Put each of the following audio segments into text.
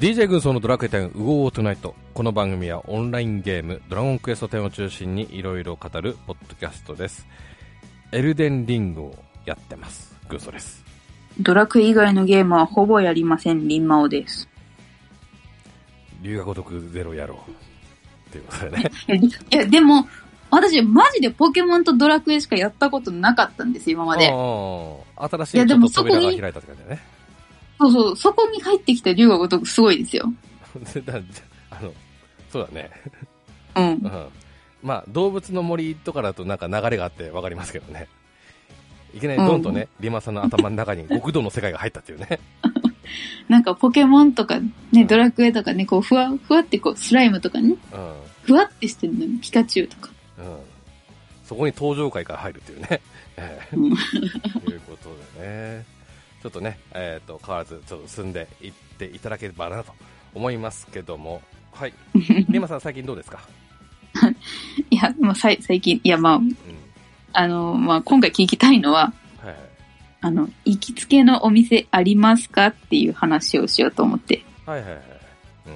DJ 軍曹のドラクエ10ウゴートゥナイト。この番組はオンラインゲームドラゴンクエスト10を中心にいろいろ語るポッドキャストです。エルデンリングをやってます。軍曹です。ドラクエ以外のゲームはほぼやりません、リンマオです。龍が如くゼロやろう。っていうことでね。いや、でも、私、マジでポケモンとドラクエしかやったことなかったんですよ、今まで。新しいやでいちょっと扉が開いたって感じだねそうそう、そこに入ってきた竜が如くすごいですよ。だあのそうだねうんう。んまあ動物の森とかだとなんか流れがあってわかりますけどねいきなりドンとね、リマさんの頭の中に極道の世界が入ったっていうね なんかポケモンとかうんね、ドラクエとかね、こう、ふわ、ふわってこう、スライムとかね、うんふわってしてるのに、ピカチュウとか。うんそこに登場会から入るっていうね。ええうんいうことでね。ちょっとね、えっ、と、変わらず、ちょっと進んでいっていただければなと思いますけども。はい。リマさん最近どうですか？いや、まあ、さい最近、いや、まあ、うん。あの、まあ、今回聞きたいのは、はいはい。あの、行きつけのお店ありますかっていう話をしようと思って。はいはいはい。うん。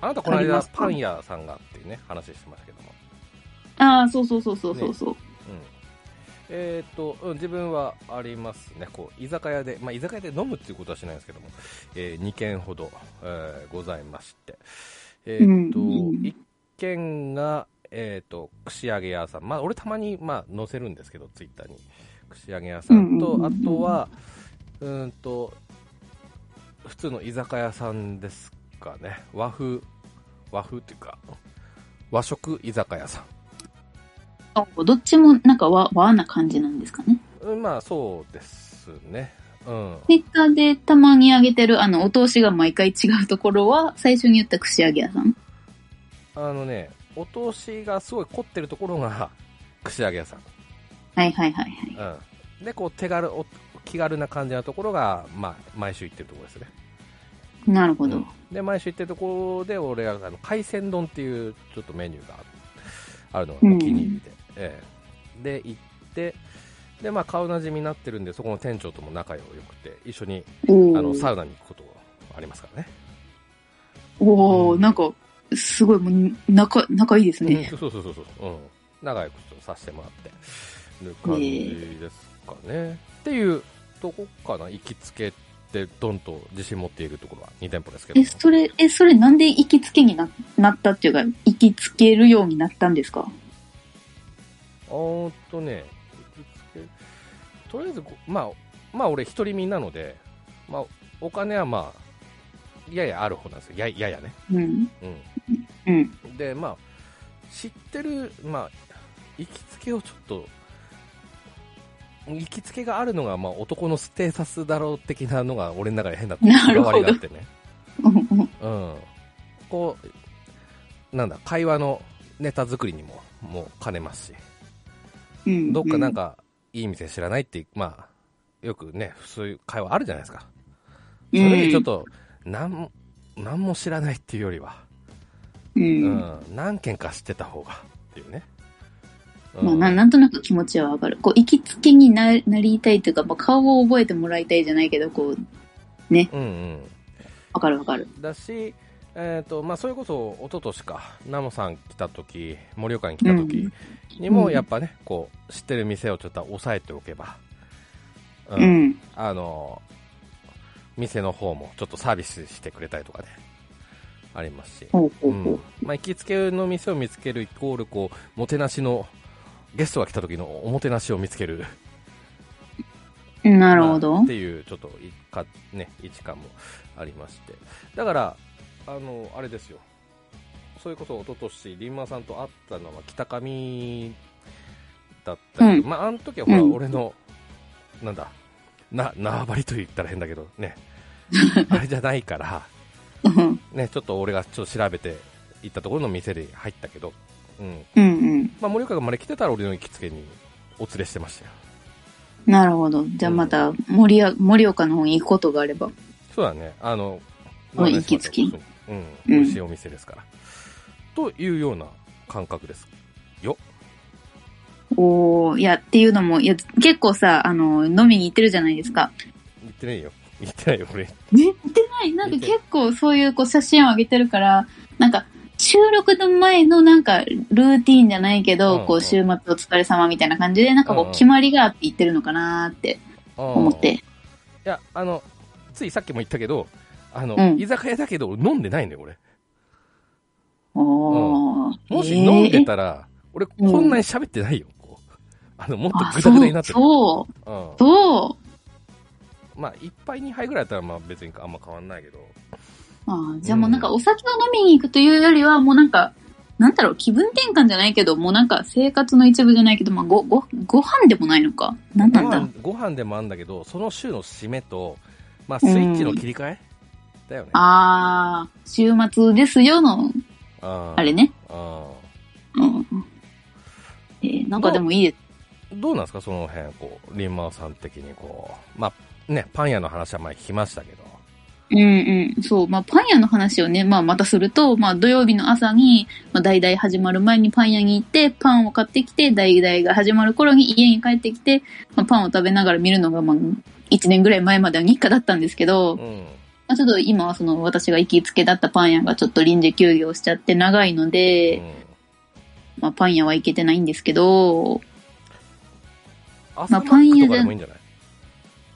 あなたこの間パン屋さんがっていうね、話してましたけども。ああ、そうそうそうそうそうそう。うん。えっ、と、うん自分はありますね。こう、居酒屋で、まあ、居酒屋で飲むっていうことはしないんですけども、え2軒ほど、えーございまして。えっ、と、うん1軒が、えっ、と、串揚げ屋さん。まあ、俺たまに、まあ、載せるんですけど、ツイッターに。串揚げ屋さんと、うんあとは、うーんと、普通の居酒屋さんですかね。和風、和風っていうか、和食居酒屋さん。あどっちもなんか和和な感じなんですかね？うんまあそうですね。うん。ツイッターでたまに上げてるあのお通しが毎回違うところは最初に言った串揚げ屋さん？あのね、お通しがすごい凝ってるところが 串揚げ屋さん。はいはいはいはい。うん。で、こう手軽、お気軽な感じのところが、まあ、毎週行ってるところですね。なるほど。うんで、毎週行ってるところで、俺があの海鮮丼っていうちょっとメニューがあるのがお気に入りで、ええ。で、行って、で、まあ、顔なじみになってるんで、そこの店長とも仲良くて、一緒におあのサーウナに行くことがありますからね。おー、うん。なんか、すごい、もう、仲、仲いいですうんね。そうそうそうそう、うん、仲良くさせてもらってる感じですかね。っていうとこかな、行きつけってドンと自信持っているところは。2店舗ですけどえ、それ、え、それなんで行きつけにななったっていうか、行きつけるようになったんですか？あーっとね、とりあえずこ、まあ、まあ俺一人身なので、まあお金はまあ、ややある方なんですよ。やややね。うん。うん。うん。で、まあ、知ってる、まあ、行きつけをちょっと、行きつけがあるのが、まあ、男のステータスだろう的なのが、俺の中で変なこだわりがあってね。うん。こう、なんだ、会話のネタ作りにも、もう兼ねますし、うん。どっかなんか、いい店知らないって、まあ、よくね、そういう会話あるじゃないですか。そうん、の時ちょっと、なんも、なんも知らないっていうよりは、うん。何件か知ってた方がっていうね。まあ、なうんなんとなく気持ちはわかる。こう、行きつけにななりたいというか、まあ、顔を覚えてもらいたいじゃないけど、こう、ね、うんうん。わかるわかる。だし、えっ、と、まあ、それこそ、一昨年か、ナモさん来た時、盛岡に来た時にも、うんやっぱね、こう、知ってる店をちょっと押さえておけば、ううん。あの、店の方もちょっとサービスしてくれたりとかね、ありますし、ほうん。まあ、行きつけの店を見つけるイコール、こう、もてなしの、ゲストが来た時のおもてなしを見つける。う。なるほどまあっ。ていう、ちょっといか、ね、位置感もありまして。だから、あの、あれですよ。それこそ一昨年リンマさんと会ったのは北上だったけど、うんまあ、あの時はほら、うん俺の、なんだ、な、縄張りと言ったら変だけど、ね、あれじゃないから、うんね、ちょっと俺がちょっと調べて行ったところの店で入ったけど、うん。うんうん。まあ、森岡がまで来てたら俺の行きつけにお連れしてましたよ。なるほど。じゃあまた、森や、森岡の方に行くことがあれば。そうだね。あの、あ行きつけうん。うん美味しいお店ですから。というような感覚です。よ。おー、いや、っていうのも、いや、結構さ、あの、飲みに行ってるじゃないですか。言ってないよ。言ってないよ、俺。え、行ってなない？なんか結構そういうこう写真を上げてるから、なんか収録の前のなんかルーティーンじゃないけど、うんうんこう週末お疲れ様みたいな感じで、なんかこうんううん決まりがあって言ってるのかなーって思って。いや、あの、ついさっきも言ったけど、あの、うん居酒屋だけど飲んでないのよ、俺。おー。もしえー飲んでたら、俺こんなに喋ってないよ。こう あの、もっとグダグダになってる。そう、うんそう。まあ、一杯二杯ぐらいだったら、まあ別にあんま変わんないけど。あーじゃあもうなんかお酒を飲みに行くというよりは、もうなんか、なんだろう、気分転換じゃないけど、もうなんか生活の一部じゃないけど、まあご、ご、ご飯でもないのか？なんなんだ？ご飯でもあるんだけど、その週の締めと、まあ、スイッチの切り替え、だよね。あー、週末ですよの、ああれね。あうん。えーなんかでもいいです。どうなんですか、その辺、こう、リンマーさん的に、こう、まあ、ね、パン屋の話は前聞きましたけど。うんうん。そう。まあ、パン屋の話をね、まあ、またすると、まあ、土曜日の朝に、まあ、大々始まる前にパン屋に行って、パンを買ってきて、大々が始まる頃に家に帰ってきて、まあ、パンを食べながら見るのが、まあ、1年ぐらい前までは日課だったんですけど、うん。まあ、ちょっと今はその私が行きつけだったパン屋がちょっと臨時休業しちゃって長いので、まあ、パン屋は行けてないんですけど、朝マパン屋でックとかでもいいんじゃない？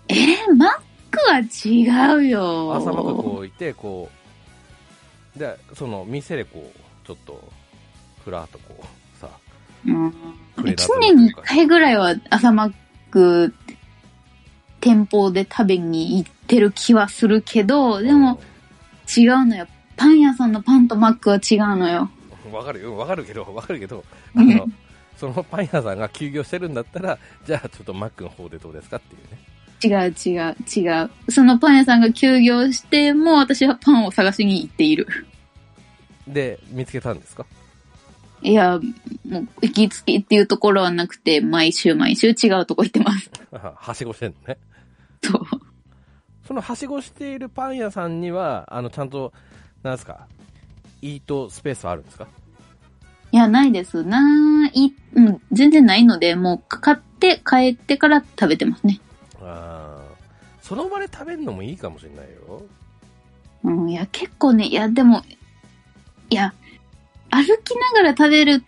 えー、マックは違うよ。朝マックこういて、こう、で、その店でこう、ちょっと、ふらっとこう、さ、うん。触れ出す1年に1回ぐらいは朝マック店舗で食べに行ってる気はするけど、でも違うのよ。パン屋さんのパンとマックは違うのよ。うん、わかるよ、わかるけど、わかるけど、あうんの、そのパン屋さんが休業してるんだったら、じゃあちょっとマックの方でどうですかっていうね。違う違う違う。そのパン屋さんが休業しても私はパンを探しに行っている。で、見つけたんですか？いや、もう行きつけっていうところはなくて、毎週毎週違うとこ行ってます。はしごしてんのね。そう。そのはしごしているパン屋さんには、あの、ちゃんと、なんですか、イートスペースはあるんですか？いや、ないです。ない、うん、全然ないので、もう買って帰ってから食べてますね。ああ、その場で食べるのもいいかもしれないよ。うん、いや、結構ね、いや、でも、いや、歩きながら食べる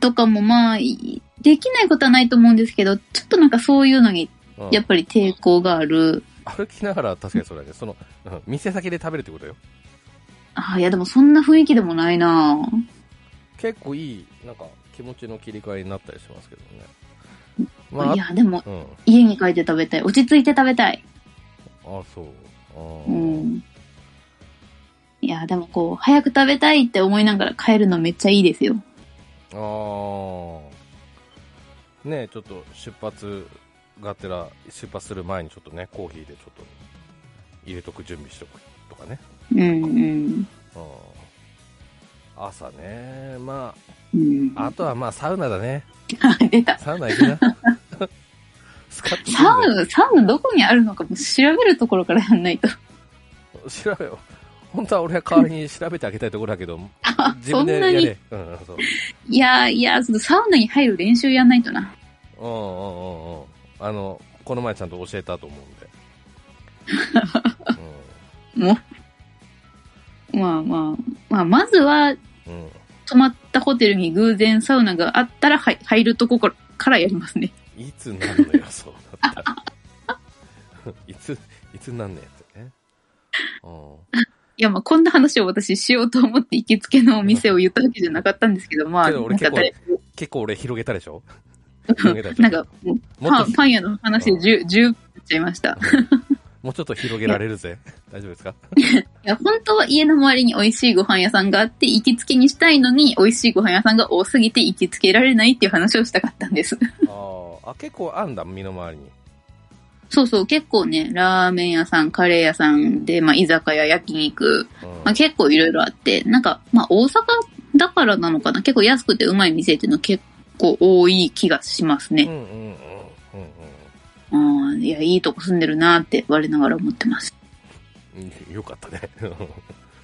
とかもまあ、いできないことはないと思うんですけど、ちょっとなんかそういうのに、うんやっぱり抵抗がある。歩きながら確かにそうだね。その、うん店先で食べるってことよ。あいや、でもそんな雰囲気でもないな結構いい、なんか気持ちの切り替えになったりしますけどね。まあ、いや、でも、うん。家に帰って食べたい。落ち着いて食べたい。あそう。あーうん。いや、でもこう、早く食べたいって思いながら帰るのめっちゃいいですよ。あーねえちょっと出発がてら、出発する前にちょっとね、コーヒーでちょっと入れとく準備しとくとかね。うんうん。うん朝ね、まうん、あ、あとはまあサウナだね。あ、出た。サウナ行くな。サウナ、サウナどこにあるのかも調べるところからやんないと。調べよう。本当は俺は代わりに調べてあげたいところだけど、あ、自分でそんなに？やれ。うんうん、そう。いやいや、サウナに入る練習やんないとな。うんうんうんうん。あの、この前ちゃんと教えたと思うんで。もう。まあまあ、まあ、まずは、うん。うん。泊まったホテルに偶然サウナがあったら入入るとこからからやりますね。いつなるのよ、そうなったら。いつ、いつなんねんってね。うん。いや、まあ、こんな話を私しようと思って行きつけのお店を言ったわけじゃなかったんですけど、まあ、けど俺なんか誰結構俺広げたでしょ？なんか、もうパン、パン屋の話で10、10っちゃいました。もうちょっと広げられるぜ。大丈夫ですか？いや、本当は家の周りに美味しいご飯屋さんがあって、行きつけにしたいのに、美味しいご飯屋さんが多すぎて行きつけられないっていう話をしたかったんです。あーあ、結構あんだ、身の回りに。そうそう、結構ね、ラーメン屋さん、カレー屋さんで、まあ、居酒屋、焼肉、うんまあ、結構いろいろあって、なんか、まあ、大阪だからなのかな、結構安くてうまい店っていうの結構多い気がしますね。うんうんうんうんうんいや、いいとこ住んでるなって我ながら思ってます。うん。よかったね。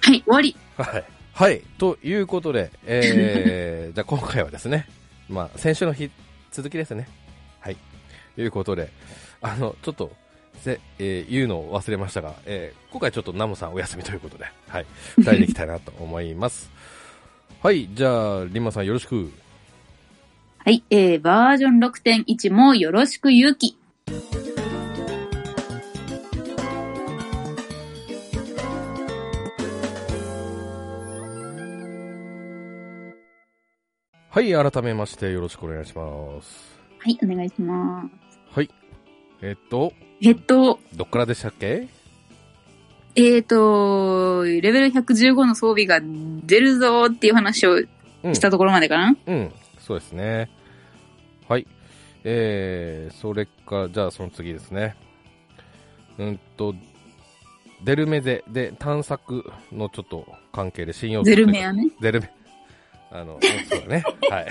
はい、終わり。はい。はい。ということで、えー、じゃあ今回はですね、まあ、先週の日、続きですね。はい。ということで、あの、ちょっと、せ、えー言うのを忘れましたが、えー今回ちょっとナムさんお休みということで、はい。二人で行きたいなと思います。はい、じゃあ、リンマさんよろしく。はい、えー、バージョン6.1もよろしくゆうき。はい、改めましてよろしくお願いします。はい、お願いします。はい。えっと、えっと、どっからでしたっけ？えーと、レベル115の装備が出るぞーっていう話をうんしたところまでかな、うん、そうですね。はい。えー、それか、じゃあその次ですね。うんと、デルメゼで探索のちょっと関係で信用ゼルメアね。デルメ。あの、そうだね。はい。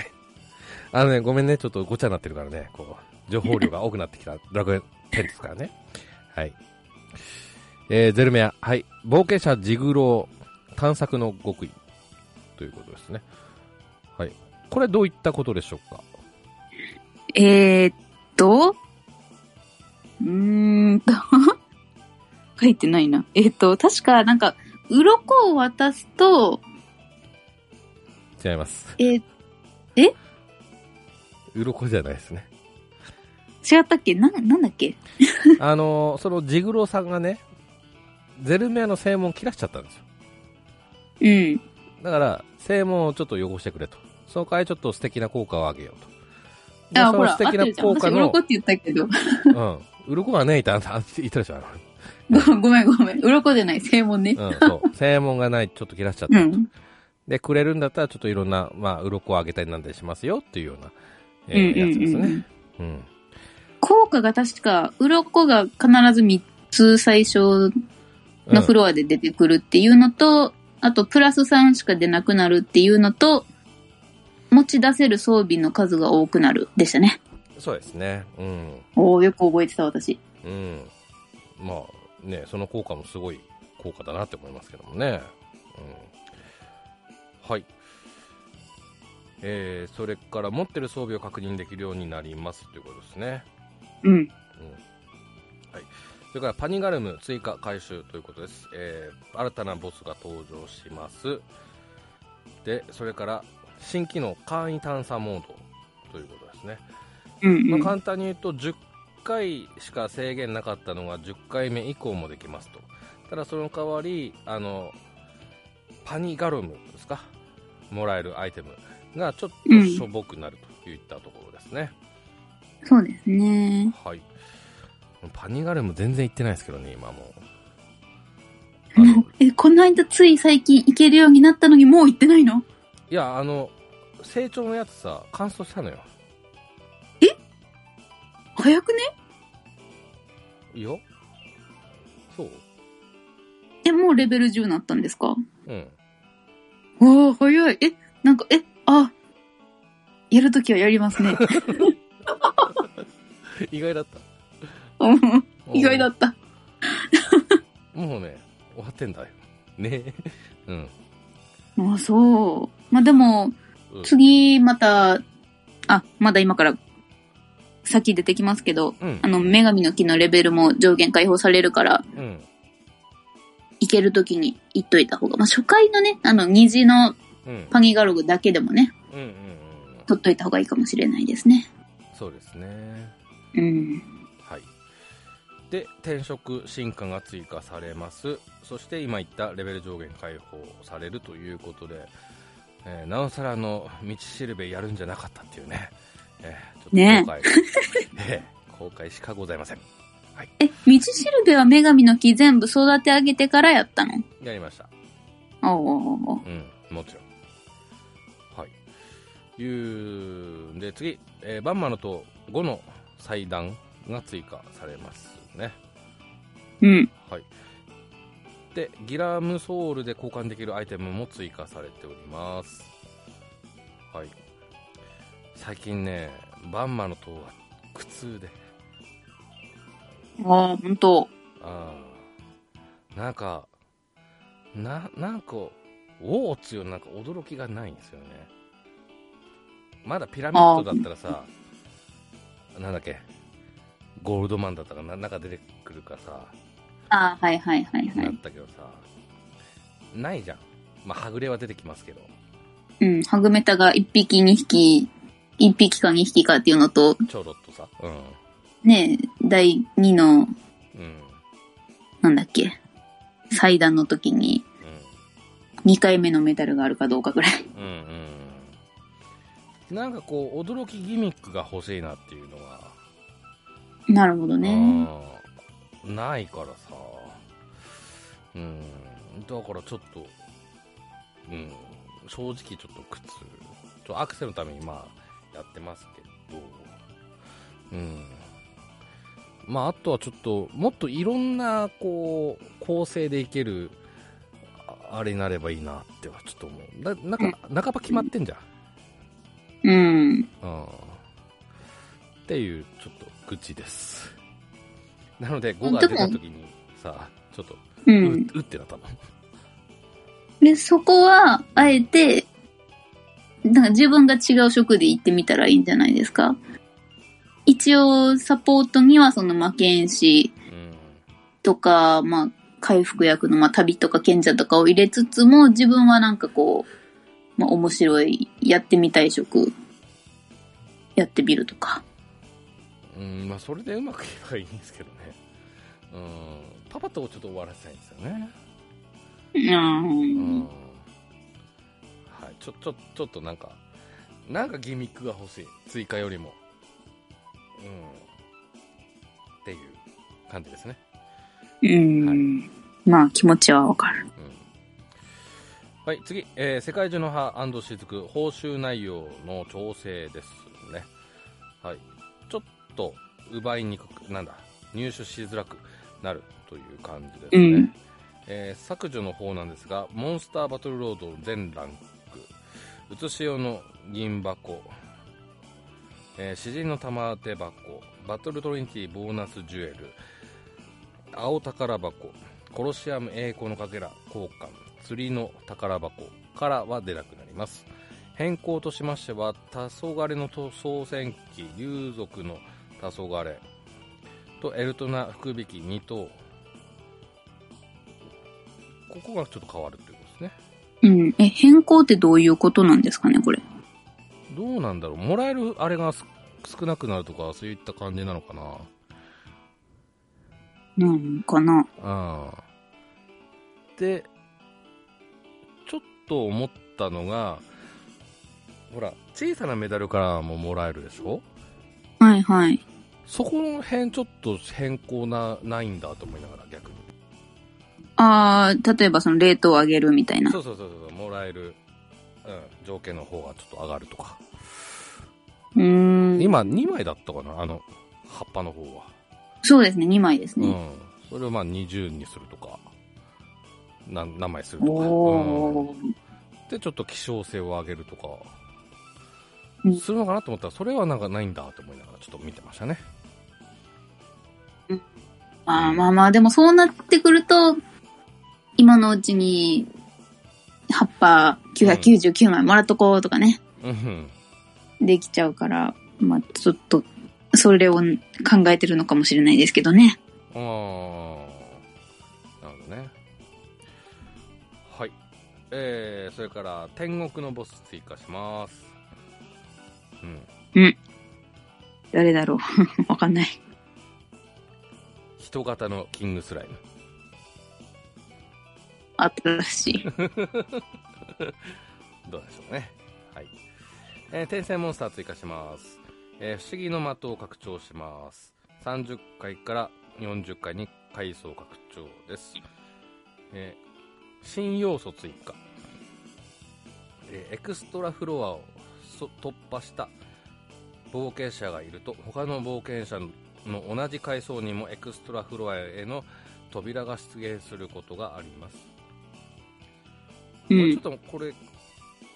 あのね、ごめんね、ちょっとごちゃになってるからね、こう、情報量が多くなってきた楽園10ですからね。はい。えー、ゼルメア、はい。冒険者ジグロー探索の極意ということですね。はい。これどういったことでしょうか？えーっと、うーんと、書いてないな。えーっと、確かなんか、鱗を渡すと、違います。えー鱗じゃないですね。違ったっけ？な、なんだっけ？あのーそのジグローさんがね、ゼルメアの正門を切らしちゃったんですよ。うん。だから、正門をちょっと汚してくれと。その代わりちょっと素敵な効果をあげようと。であ、そほら、の素敵な効果の鱗、って言ったけど。うん。鱗がねえってあんた言ったでしょ、あごごめんごめん。鱗じゃない、正門ね。の。うん、そう。正門がない、ちょっと切らしちゃった。うん。で、くれるんだったら、ちょっといろんな、まあ、鱗をあげたりなんだりしますよっていうような、えーうんうんやつですね。うん。うん。効果が確か、鱗が必ず3つ最初のフロアで出てくるっていうのと、あとプラス3しか出なくなるっていうのと、持ち出せる装備の数が多くなるでしたね。そうですね。うん。おおよく覚えてた私。うん。まあ、ね、その効果もすごい効果だなって思いますけどもね。うん。はい。えー、それから持ってる装備を確認できるようになりますということですね。うん。うん。はい。それからパニガルム追加回収ということです。えー、新たなボスが登場します。で、それから新機能簡易探査モードということですね。まあ、うんうん。簡単に言うと10回しか制限なかったのが10回目以降もできますとただその代わりあのパニガルムですか？もらえるアイテムがちょっとしょぼくなるといったところですね、そうですね。はいパニガルム全然行ってないですけどね今も え、この間つい最近行けるようになったのにもう行ってないの？いやあの成長のやつさ乾燥したのよ早くね？いいよそう？え、もうレベル10になったんですか？うんわあ、早い。え、なんか、え、あ、やるときはやりますね。意外だっ うんた意外だった。もうね、終わってんだよ。ねうん。あ、そう。まあ、でも、うん次、また、あ、まだ今から、先出てきますけど、うんあ。の、女神の木のレベルも上限解放されるから、うん。行けるときに行っといた方が、まあ、初回のね、あの、虹のうん。パニガログだけでもね、うんうんうん。取っといた方がいいかもしれないですね。そうですね。うん。はい。で、転職進化が追加されます。そして今言ったレベル上限解放されるということで、えーなおさらあの道しるべやるんじゃなかったっていうね、えーちょっとね後悔、えー後悔しかございません。え、道しるべは女神の木全部育て上げてからやったの？やりました。おうおうん、もちろん。はい。いうんで、次、えーバンマの塔5の祭壇が追加されますね。うん。はい。で、ギラムソウルで交換できるアイテムも追加されております。はい。最近ね、バンマの塔は苦痛で、ああ、本当ああ、なんか、な、なんか、おおっつうよなんか驚きがないんですよね。まだピラミッドだったらさ、なんだっけ、ゴールドマンだったかな、なんか出てくくるかさ、ああ、はいはいはいは。ないったけどさ、ないじゃん。まあ、はぐれは出てきますけど、うん、ハグメタが1匹2匹、1匹か2匹かっていうのと、ちょろっとさ。うん。ね、第2の、うん。なんだっけ、祭壇の時に2回目のメダルがあるかどうかぐらい。うん。うんうん。なんかこう、驚きギミックが欲しいなっていうのが、なるほどね。うんないからさ、うん、だからちょっと、うん、正直ちょっと苦痛、ちょアクセルのためにまあやってますけど、うん、まああとはちょっと、もっといろんなこう構成でいけるああれになればいいなってはちょっと思う。だなんか、半ば決まってんじゃん。うん。うんっていうちょっと愚痴ですなので5が出た時にさちょっとう。うんうってなったので、そこは、あえて、なんか自分が違う職で行ってみたらいいんじゃないですか。一応、サポートにはその魔剣士うんとか、まあ、回復役の、まあ、旅とか賢者とかを入れつつも、自分はなんかこう、まあ、面白い、やってみたい職、やってみるとか。うんまあそれでうまくいけばいいんですけどね。うんパパとちょっと終わらせたいんですよね。ううん。ん。はいちょちょちょっとなんかなんかギミックが欲しい。追加よりも。うん。っていう感じですね。うん。まあ、気持ちはわかる。はい、次、えー世界中の葉雫報酬内容の調整ですね。はい、と奪いにくく、なんだ、入手しづらくなるという感じですね。うんえー削除の方なんですが、モンスターバトルロード全ランク、うつしおの銀箱、えー詩人の玉手箱、バトルトリニティボーナスジュエル、青宝箱、コロシアム栄光のかけら交換、釣りの宝箱からは出なくなります。変更としましては、黄昏の塗装戦機、竜族の黄昏とエルトナ福引き2頭、ここがちょっと変わるということですね。うん。え、変更ってどういうことなんですかね、これ。どうなんだろう、もらえるあれがす少なくなるとか、そういった感じなのかな。なんかな。うんでちょっと思ったのがほら小さなメダルからももらえるでしょ？はいはい。そこの辺ちょっと変更なないんだと思いながら逆に。ああ、例えばそのレートを上げるみたいな。そうそうそうそうもらえる、うん、条件の方がちょっと上がるとか、うーん。今2枚だったかなあの葉っぱの方は。そうですね、2枚ですね。うん。それをまあ20にするとか。な何枚するとか、おー。でちょっと希少性を上げるとか。うん。するのかなと思ったらそれはなんかないんだと思いながらちょっと見てましたねああ、まあまあ、でもそうなってくると、今のうちに、葉っぱ999枚もらっとこうとかね、うん。できちゃうから、まあちょっと、それを考えてるのかもしれないですけどね。ああなるほどね。はい。えー、それから天国のボス追加します。うん。誰だろう。わかんない。人型のキングスライム新しい。どうでしょうね。はい。えー転生モンスター追加します。えー不思議の的を拡張します。30回から40回に階層拡張です。えー新要素追加。えーエクストラフロアをそ突破した冒険者がいると、他の冒険者の同じ階層にもエクストラフロアへの扉が出現することがあります。うんこれちょっ。とこれ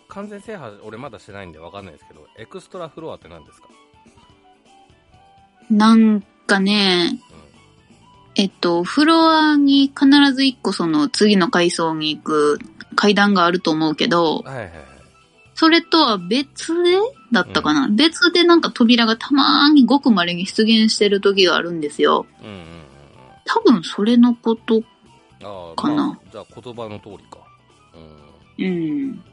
完全制覇俺まだしてないんでわかんないですけどエクストラフロアって何ですか、なんかね、えっと、フロアに必ず一個その次の階層に行く階段があると思うけど、はいはいはいそれとは別でだったかな、別でなんか扉がたまーにごく稀に出現してる時があるんですよ。うんうんうん多分それのこと、かなまあじゃあ言葉の通りか。ううん。ん。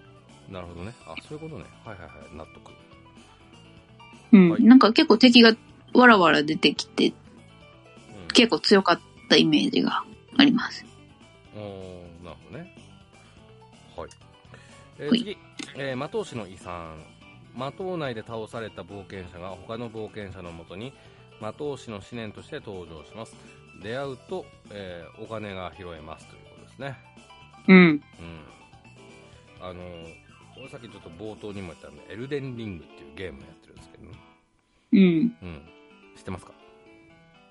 なるほどね。あ、そういうことね。はいはいはい。納得。うん。はいなんか結構敵がわらわら出てきて、うん。結構強かったイメージがあります。おーなるほどね。はい。えーはい次、えー、魔導士の遺産。魔導内で倒された冒険者が他の冒険者のもとに魔導士の思念として登場します。出会うと、えーお金が拾えますということですね。うん。うん。あのー、俺さっきちょっと冒頭にも言ったんで、エルデンリングっていうゲームをやってるんですけどね。うん。うん。知ってますか？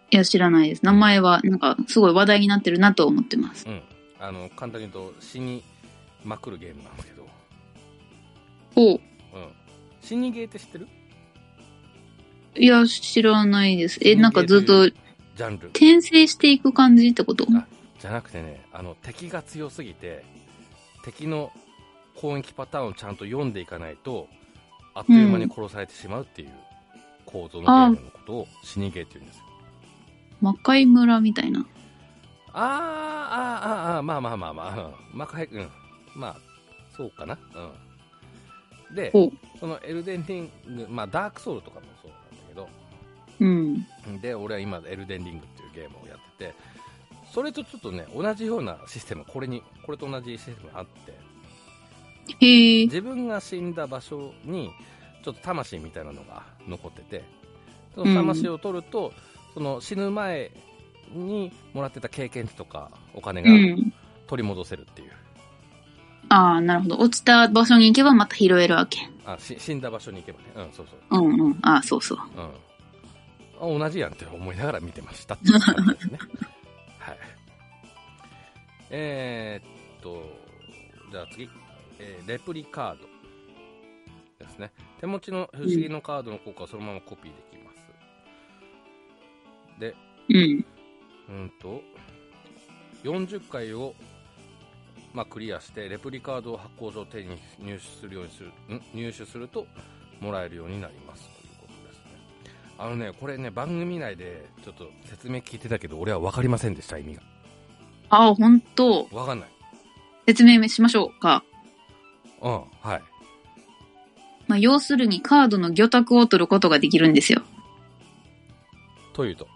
いや、知らないです。名前は、なんか、すごい話題になってるなと思ってます。うん。あの、簡単に言うと死にまくるゲームなんですけど。おうん。死にゲーって知ってる？いや、知らないです。え、なんかずっとジャンル。転生していく感じってことあじゃなくてね、あの、敵が強すぎて、敵の攻撃パターンをちゃんと読んでいかないと、あっという間に殺されてしまうっていう構造のゲームのことを死にゲーって言うんですよ。魔界村みたいな。あー、あー、あー、あー、まあまあまあまあ、うん。まあ、かいうん。まあ、そうかな。うん。で。そのエルデンリング、まあ、ダークソウルとかもそうなんだけど、うん。で、俺は今、エルデンリングっていうゲームをやってて、それとちょっとね、同じようなシステム、これに、これと同じシステムがあって。自分が死んだ場所に、ちょっと魂みたいなのが残ってて、その魂を取ると、その死ぬ前にもらってた経験値とかお金がうん。取り戻せるっていう。ああ、なるほど。落ちた場所に行けばまた拾えるわけ。あし死んだ場所に行けばね。うん、そうそう。うんうん。ああ、そうそう。うん。あ同じやんって思いながら見てましたっていう感じですね。はい。えー、っと、じゃあ次、えーレプリカードですね。手持ちの不思議のカードの効果をそのままコピーできます。で、うん。うんと、40回を、まあ、クリアして、レプリカードを発行上手に入手するようにする、ん？入手すると、もらえるようになりますということですね。あのね、これね、番組内でちょっと説明聞いてたけど、俺は分かりませんでした、意味が。ああ、本当分かんない。説明しましょうか。うん、はい。まあ、要するにカードの魚拓を取ることができるんですよ。というと？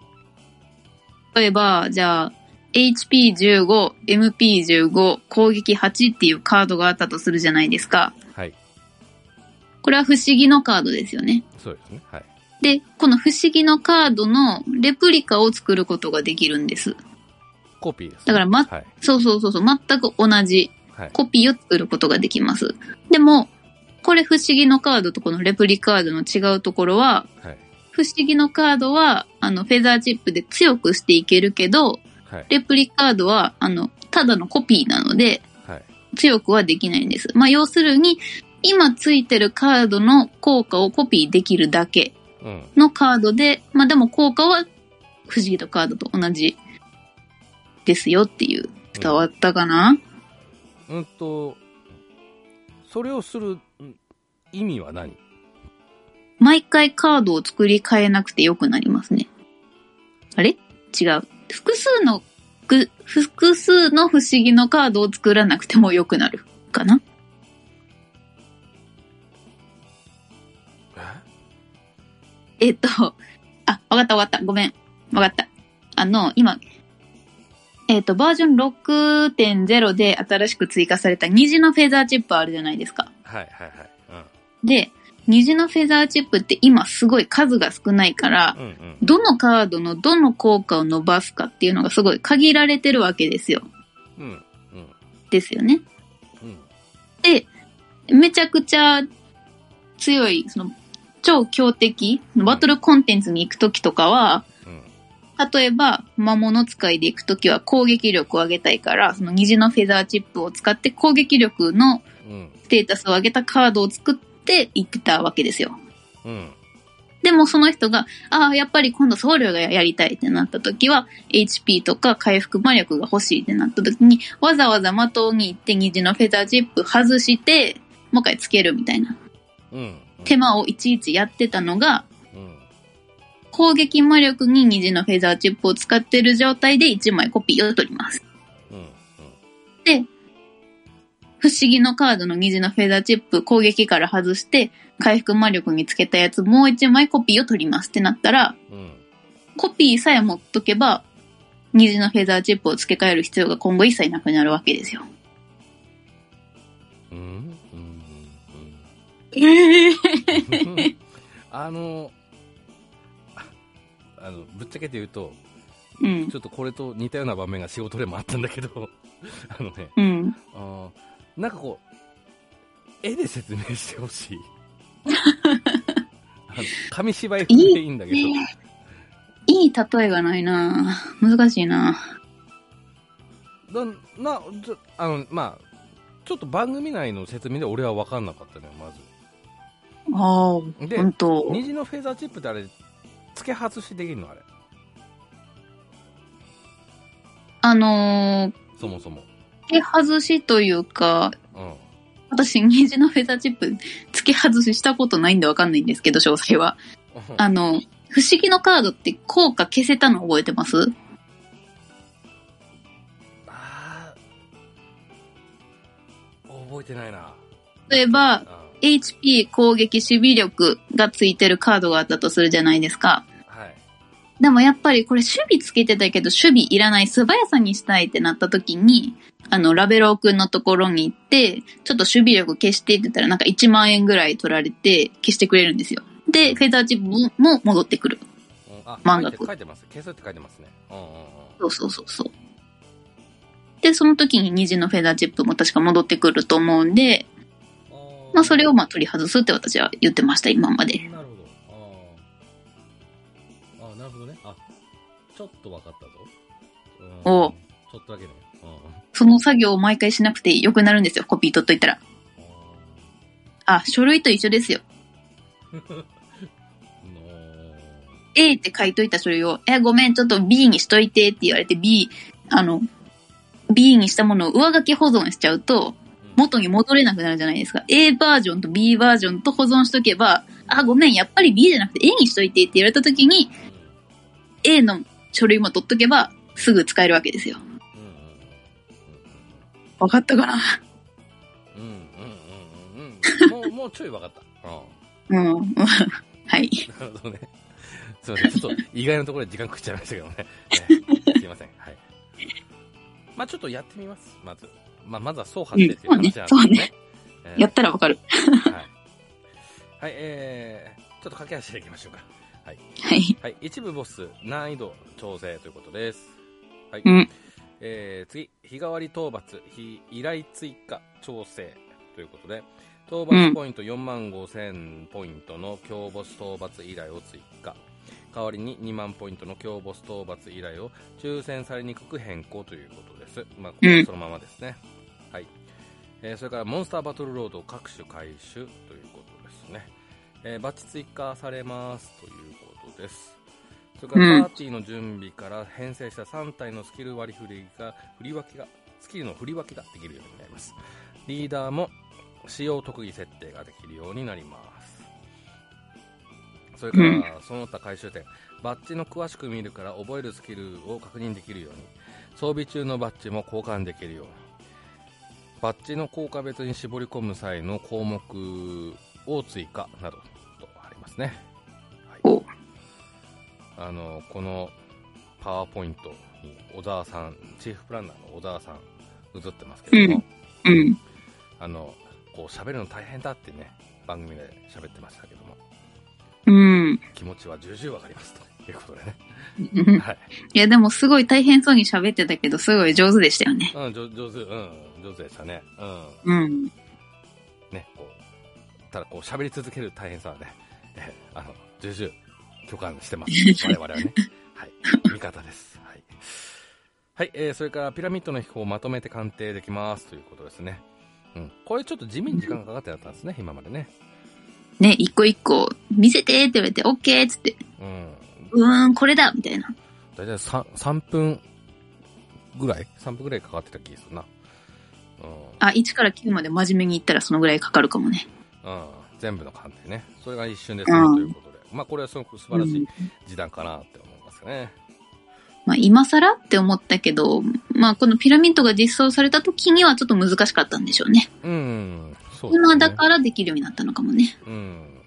例えば、じゃあ、HP15、MP15、攻撃8っていうカードがあったとするじゃないですか。はい。これは不思議のカードですよね。そうですね。はい。で、この不思議のカードのレプリカを作ることができるんです。コピーです、だからまはい。そうそうそうそう、全く同じはい。コピーを作ることができます。でも、これ不思議のカードとこのレプリカードの違うところは、はい。不思議のカードは、あの、フェザーチップで強くしていけるけど、はい。レプリカードは、あの、ただのコピーなので、はい。強くはできないんです。まあ、要するに、今ついてるカードの効果をコピーできるだけうん。のカードで、まあでも効果は不思議とカードと同じですよっていう。伝わったかな、うんと、それをするん意味は何？毎回カードを作り変えなくてよくなりますね。あれ？違う。複数の、く複数の不思議のカードを作らなくてもよくなるかな？え？っと、あ、わかったわかった。ごめん。わかった。あの、今、えっと、バージョン6.0で新しく追加された虹のフェザーチップあるじゃないですか。はいはいはい。で、虹のフェザーチップって今すごい数が少ないからう、ん。うんうん。どのカードのどの効果を伸ばすかっていうのがすごい限られてるわけですよ。うん。うん。ですよね。うん。で、めちゃくちゃ強い、その、超強敵、バトルコンテンツに行くときとかは、うん。例えば、魔物使いで行くときは攻撃力を上げたいから、その虹のフェザーチップを使って攻撃力のうん。ステータスを上げたカードを作って行ってたわけですよ。うん。でもその人が、ああ、やっぱり今度僧侶がやりたいってなった時は、HP とか回復魔力が欲しいってなった時に、わざわざ的に行って虹のフェザーチップ外して、もう一回つけるみたいなうん。手間をいちいちやってたのが、うん。攻撃魔力に虹のフェザーチップを使ってる状態で1枚コピーを取ります。うん。うん。で、不思議のカードの虹のフェザーチップ攻撃から外して、回復魔力につけたやつもう1枚コピーを取りますってなったら、うん。コピーさえ持っとけば、虹のフェザーチップを付け替える必要が今後一切なくなるわけですよ。うん。うん。ええうん。あの、ああの、ぶっちゃけて言うと、うん。ち。ょっとこれと似たような場面が仕事でもあったん。だけど、あのね、うん。あーなんかこう、絵で説明してほしい。あ の紙芝居風でいいんだけど、いい例えがないな難しいなだなちょあの、まあ、ちょっと番組内の説明で俺は分かんなかったのよ、まず。ああ、で本当虹のフェザーチップってあれ、付け外しできるのあれ。あのー、そもそも。付け外しというか、うん。私、虹のフェザーチップ付け外ししたことないんでわかんないんですけど、詳細は。あの、不思議のカードって効果消せたの覚えてます？あー覚えてないな。例えば、あ HP 攻撃守備力がついてるカードがあったとするじゃないですか。はい。でもやっぱりこれ守備つけてたけど守備いらない素早さにしたいってなった時に、あの、ラベロー君のところに行って、ちょっと守備力消してって言ったらなんか1万円ぐらい取られて消してくれるんですよ。で、フェザーチップも戻ってくる。うんあ、満額書いて書いてます。消すって書いてますね。うんうんうん。そうそうそうそう。で、その時に虹のフェザーチップも確か戻ってくると思うんで、まあそれをまあ取り外すって私は言ってました、今まで。なるほちょっと分かったぞ。うんおうちょっとだけね。その作業を毎回しなくてよくなるんですよ、コピー取っといたら。あ、書類と一緒ですよ。A って書いといた書類を、え、ごめん、ちょっと B にしといてって言われて B、あの、B にしたものを上書き保存しちゃうと、元に戻れなくなるじゃないですか。A バージョンと B バージョンと保存しとけば、あ、ごめん、やっぱり B じゃなくて A にしといてって言われた時に、A の書類も取っとけば、すぐ使えるわけですよ。うんうんうんわかったかな？うんうんうんうんうんもう、もうちょい分かった。うんうん。はい。なるほどね。すいません。ちょっと意外なところで時間食っちゃいましたけどね。ねすいません。はい。まあちょっとやってみます。まず。まあまずはそう発生っていう話なんですうんそうねえーやったらわかる。はい。はい、えー、ちょっと駆け足でいきましょうか。はい。はい。はい。一部ボス、難易度調整ということです。はい。うん。えー、次、日替わり討伐、日依頼追加調整ということで、討伐ポイント4万5000ポイントの強ボス討伐依頼を追加。代わりに2万ポイントの強ボス討伐依頼を抽選されにくく変更ということです。まあ、これはそのままですね。はい。えーそれからモンスターバトルロード各種回収ということですね。えーバッチ追加されますということです。それからうんパーティーの準備から編成した3体のスキル割り振りが、振り分けが、スキルの振り分けができるようになります。リーダーも使用特技設定ができるようになります。それから、うんその他回収点、バッジの詳しく見るから覚えるスキルを確認できるように、装備中のバッジも交換できるように、バッジの効果別に絞り込む際の項目を追加などますね。はいおあのこのパワーポイントに小沢さん、チーフプランナーの小沢さん映ってますけども、うん。あのこう喋るの大変だってね、番組で喋ってましたけども、うん。気持ちは重々わかりますということでね。うんはい。いや、でもすごい大変そうに喋ってたけど、すごい上手でしたよね。うん、上上手、うん、上手でしたね。うん。うん。ね、こう、ただこう喋り続ける大変さはね、えあの、重々共感してます。我々はね。はい。味方です。はい。はい、えー、それからピラミッドの飛行をまとめて鑑定できますということですね。うん。これちょっと地味に時間がかかってやったんですね、今までね。ね、一個一個、見せてって言われて、オッケーっつって、うん。うーん、これだみたいな。だいたい 3, 3分ぐらい ?3 分ぐらいかかってた気がするな。あ、1から9まで真面目に言ったらそのぐらいかかるかもね。うん。うん。全部の鑑定ね。それが一瞬で済むということで。まあこれはすごく素晴らしい時短かなって思いますね。まあ、今更って思ったけど、まあ、このピラミッドが実装された時にはちょっと難しかったんでしょうね。うん、そうね。今だからできるようになったのかもね。うん。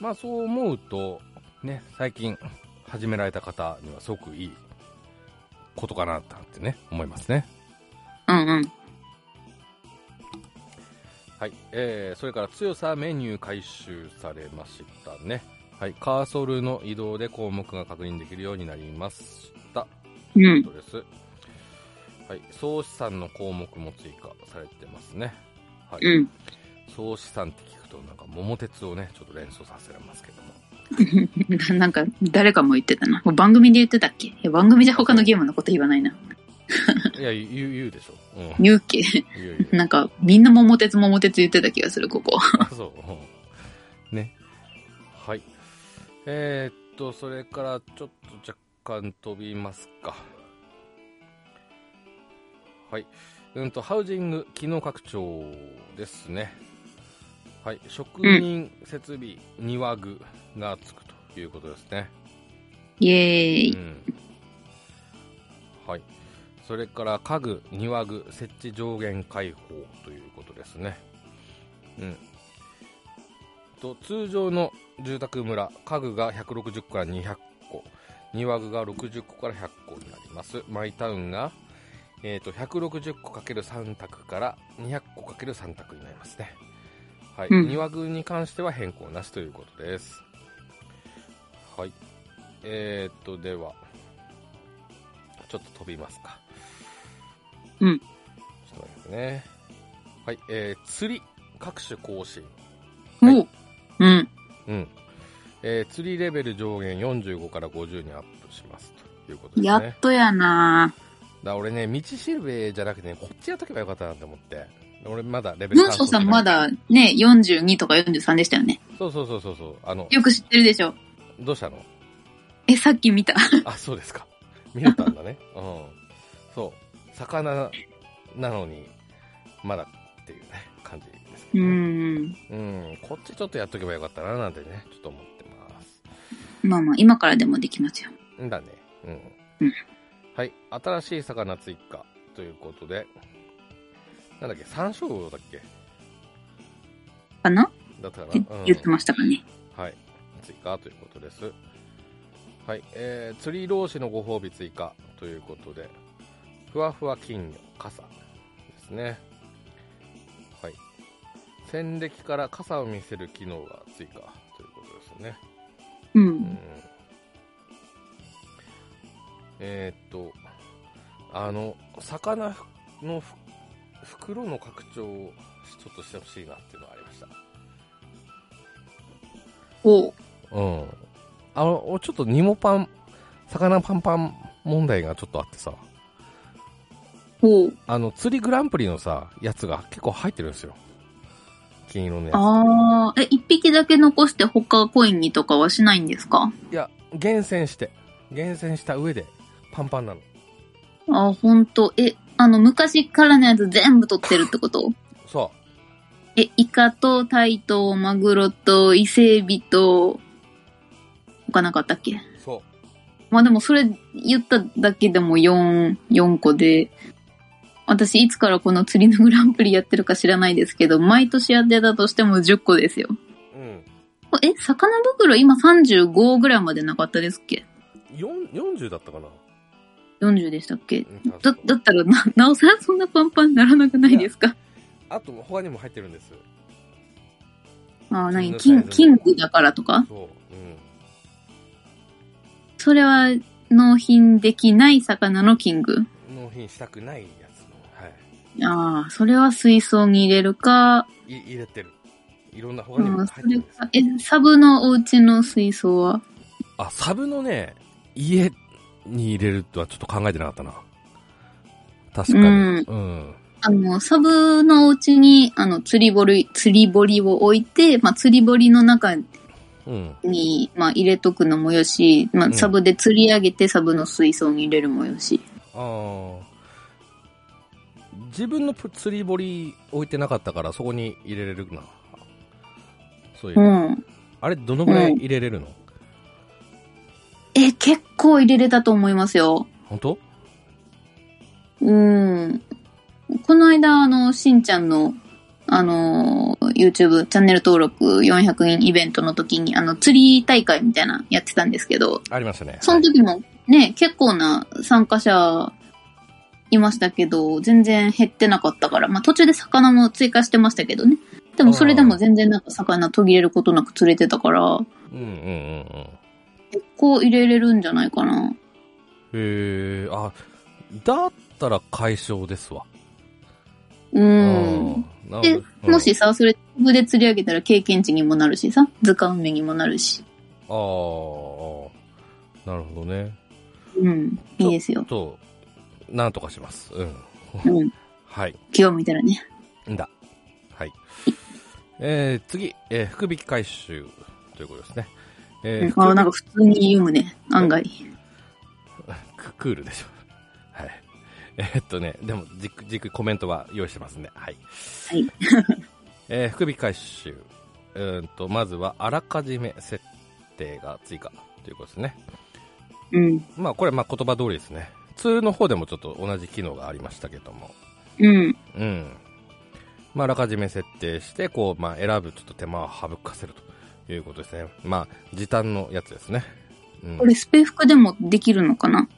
まあそう思うと、ね、最近始められた方にはすごくいいことかなってね、思いますね。うんうん。はい。えー、それから強さメニュー回収されましたね。はい。カーソルの移動で項目が確認できるようになりました。うんです。はい。総資産の項目も追加されてますね。はい。うん。総資産って聞くとなんか桃鉄をね、ちょっと連想させられますけども。なんか、誰かも言ってたな。番組で言ってたっけ？いや番組じゃ他のゲームのこと言わないな。いや、言う、言うでしょ。うん。言うっけ。なんか、みんな桃鉄桃鉄言ってた気がする、ここ。あそう。うんね。はい。えー、っと、それからちょっと若干飛びますか。はい。うんと、ハウジング機能拡張ですね。はい。職人設備庭具がつくということですね。イエーイ。うん。はい。それから家具、庭具、設置上限開放ということですね。うん。と通常の住宅村、家具が160個から200個、庭具が60個から100個になります。マイタウンが、えー、と160個 ×3 択から200個 ×3 択になりますね。はい。うん庭具に関しては変更なしということです。はい。えー、っと、では、ちょっと飛びますか。うんちょっと待ってくださいね。はい、えー、釣り、各種更新。はいおううん。うん。えー、釣りレベル上限45から50にアップしますということですね。やっとやなだ俺ね、道しるべじゃなくてね、こっちやっとけばよかったなって思って。俺まだレベル文章さんまだね、42とか43でしたよね。そうそうそうそうそう。あの、よく知ってるでしょ。どうしたの？え、さっき見た。あ、そうですか。見れたんだね。うん。そう。魚なのに、まだっていうね、感じですけうど。うん。こっちちょっとやっとけばよかったな、なんてね、ちょっと思ってます。まあまあ、今からでもできますよ。んだね。うん。うんはい。新しい魚追加ということで、なんだっけ、山椒魚だっけ？かな？だったかな、うん、言ってましたかね。はい。追加ということです。はい。えー、釣り老子のご褒美追加ということで、ふわふわ金魚、傘ですね。はい。戦歴から傘を見せる機能が追加ということですね。う。うんん。えー、っと、あの、魚のふ袋の拡張をちょっとしてほしいなっていうのがありました。おう。うん。あの、俺ちょっとニモパン、魚パンパン問題がちょっとあってさ。あの、釣りグランプリのさ、やつが結構入ってるんですよ。金色のやあー、え、一匹だけ残して他コインにとかはしないんですか？つ。いや、厳選して、厳選した上で、パンパンなの。あ、ほんと。え、あの、昔からのやつ全部取ってるってこと？そえ、イカとタイとマグロと伊勢エビと、他なかったっけ？う、そまあでもそれ言っただけでも4、4個で、私いつからこの釣りのグランプリやってるか知らないですけど、毎年やってたとしても10個ですよ。う。うん。え、魚袋今35ぐらいまでなかったですっけ？4 40だったかな ?40 でしたっけ？うんだ、だったらな、なおさらそんなパンパンにならなくないですか？あと、他にも入ってるんです。ああ、何キン、キングだからとか？そう。うん。それは納品できない魚のキング納品したくない。ああ、それは水槽に入れるか、い入れてる。いろんなあ他にもあ入ってるんですえ、サブのお家の水槽は？あ、サブのね、家に入れるとはちょっと考えてなかったな。確かに。うんうん。あの、サブのお家に、あの、釣り堀、釣り堀を置いて、まあ、釣り堀の中うん。に、まあ、入れとくのもよし、まあ、うんサブで釣り上げて、サブの水槽に入れるもよし。ああ。自分のプ釣り堀置いてなかったから、そこに入れれるな。そういうう。ん。あれ、どのぐらい入れれるの、え、結構入れれたと思いますよ。本当？うん。この間、あの、しんちゃんの、あの、YouTube チャンネル登録400人イベントの時に、あの、釣り大会みたいなやってたんですけど、ありましたね。その時もね、結構な参加者いましたけど、全然減ってなかったから、まあ途中で魚も追加してましたけどね。でもそれでも全然なんか魚途切れることなく釣れてたから、うんうんうんうん。結構入れれるんじゃないかな。へえ、あ、だったら解消ですわ。うん。でもし、さ、それ、部で釣り上げたら経験値にもなるしさ、図鑑目にもなるし。うんああ、なるほどね。うん。いいですよ。と、なんとかします。うん。うん。はい。気を向いたらね。んだ。はい。えー、次、えー福引き回収ということですね。えーあ、なんか普通に読むね。案外。ククールでしょ。はい。えーっとね、でも、じっくじっくりコメントは用意してますんで、はい。はい。えー福引き回収。うーんと、まずは、あらかじめ設定が追加ということですね。うん。まあ、これ、まあ、言葉通りですね。ツールの方でもちょっと同じ機能がありましたけども。うん。うん。まあ、あらかじめ設定して、こう、まあ、選ぶちょっと手間を省かせるということですね。まあ、時短のやつですね。うんこれ、スペ服でもできるのかな？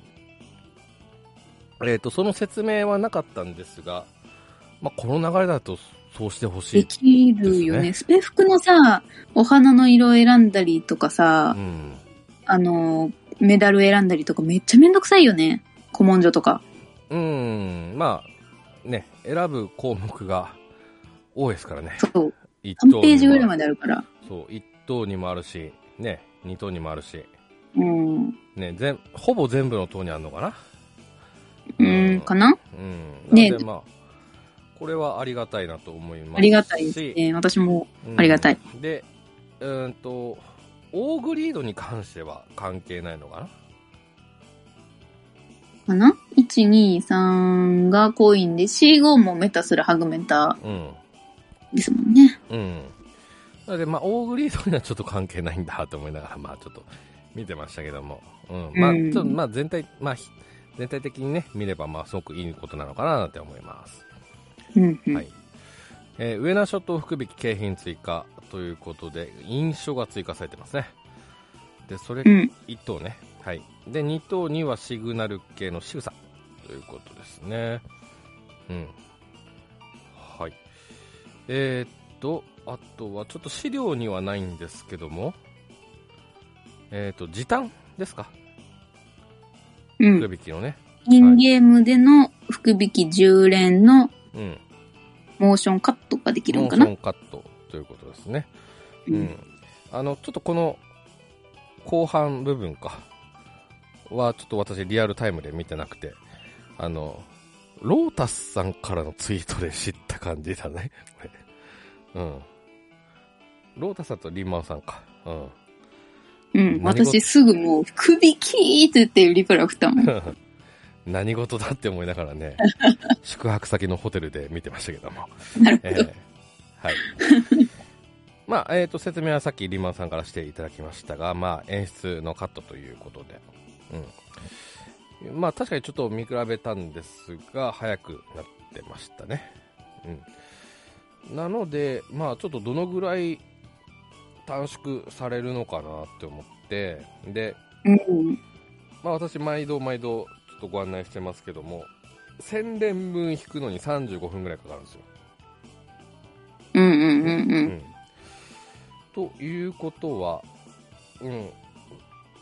えっ、と、その説明はなかったんですが、まあ、この流れだとそうしてほしでい。きるよね。でスペ服のさ、お花の色を選んだりとかさう、ん。あの、メダル選んだりとかめっちゃめんどくさいよね。古文書とか。うん。まあ、ね、選ぶ項目が多いですからね。そう。一3ページぐらいまであるから。そう、一等にもあるし、ね、二等にもあるし、うん。ね、全、ほぼ全部の等にあるのかな？うん、かな？うん。ねまあ、これはありがたいなと思いますし。ありがたいですね。私もうんありがたい。で、うーんと、オーグリードに関しては関係ないのかな？かな ?1、2、3がコインで、4、5もメタするハグメンタですもんね。うん。なので、まあ、オーグリードにはちょっと関係ないんだと思いながら、まあ、ちょっと見てましたけども。うん。まあ、うんちょっと、まあ、全体、まあ、ひ全体的にね、見れば、まあ、すごくいいことなのかなって思います。うん、うん。はい。えー上名諸島福引景品追加ということで、印象が追加されてますね。で、それ、うん。1等ね。はい。で、2等にはシグナル系の仕草ということですね。うん。はい。えー、っと、あとはちょっと資料にはないんですけども、えー、っと、時短ですか？うん。福引きのね。インゲームでの福引き10連のうん。モーションカットができるモんかな？ーションカットということですね。ううんん。あの、ちょっとこの後半部分かは、ちょっと私リアルタイムで見てなくて、あの、ロータスさんからのツイートで知った感じだね。これうん。ロータスさんとリンマンさんか。うん。うん。私すぐもう、福引きって言ってリプライ送ったもん。何事だって思いながらね、宿泊先のホテルで見てましたけども。なるほど。えーはい。まあ、えっ、と、説明はさっきリーマンさんからしていただきましたが、まあ、演出のカットということで。うん。まあ、確かにちょっと見比べたんですが、早くなってましたね。うん。なので、まあ、ちょっとどのぐらい短縮されるのかなって思って、で、うん。まあ、私、毎度毎度、ちょっとご案内してますけども、1000連分引くのに35分ぐらいかかるんですよ。うんうんうんう。うんんということは、うん。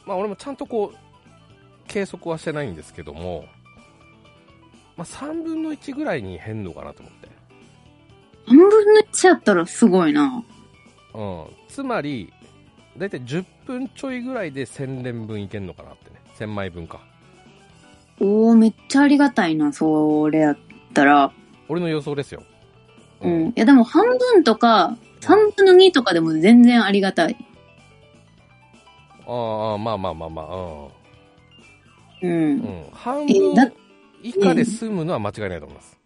まあ、俺もちゃんとこう、計測はしてないんですけども、まあ、3分の1ぐらいに減んのかなと思って。半分の1やったらすごいな。うん。つまり、だいたい10分ちょいぐらいで1000連分いけんのかなってね。1000枚分か。おー、めっちゃありがたいな、それやったら。俺の予想ですよ。うん。いやでも半分とか、3分の2とかでも全然ありがたい。ああ、まあまあまあまあ、うん。うん。うん、半分以下で済むのは間違いないと思います。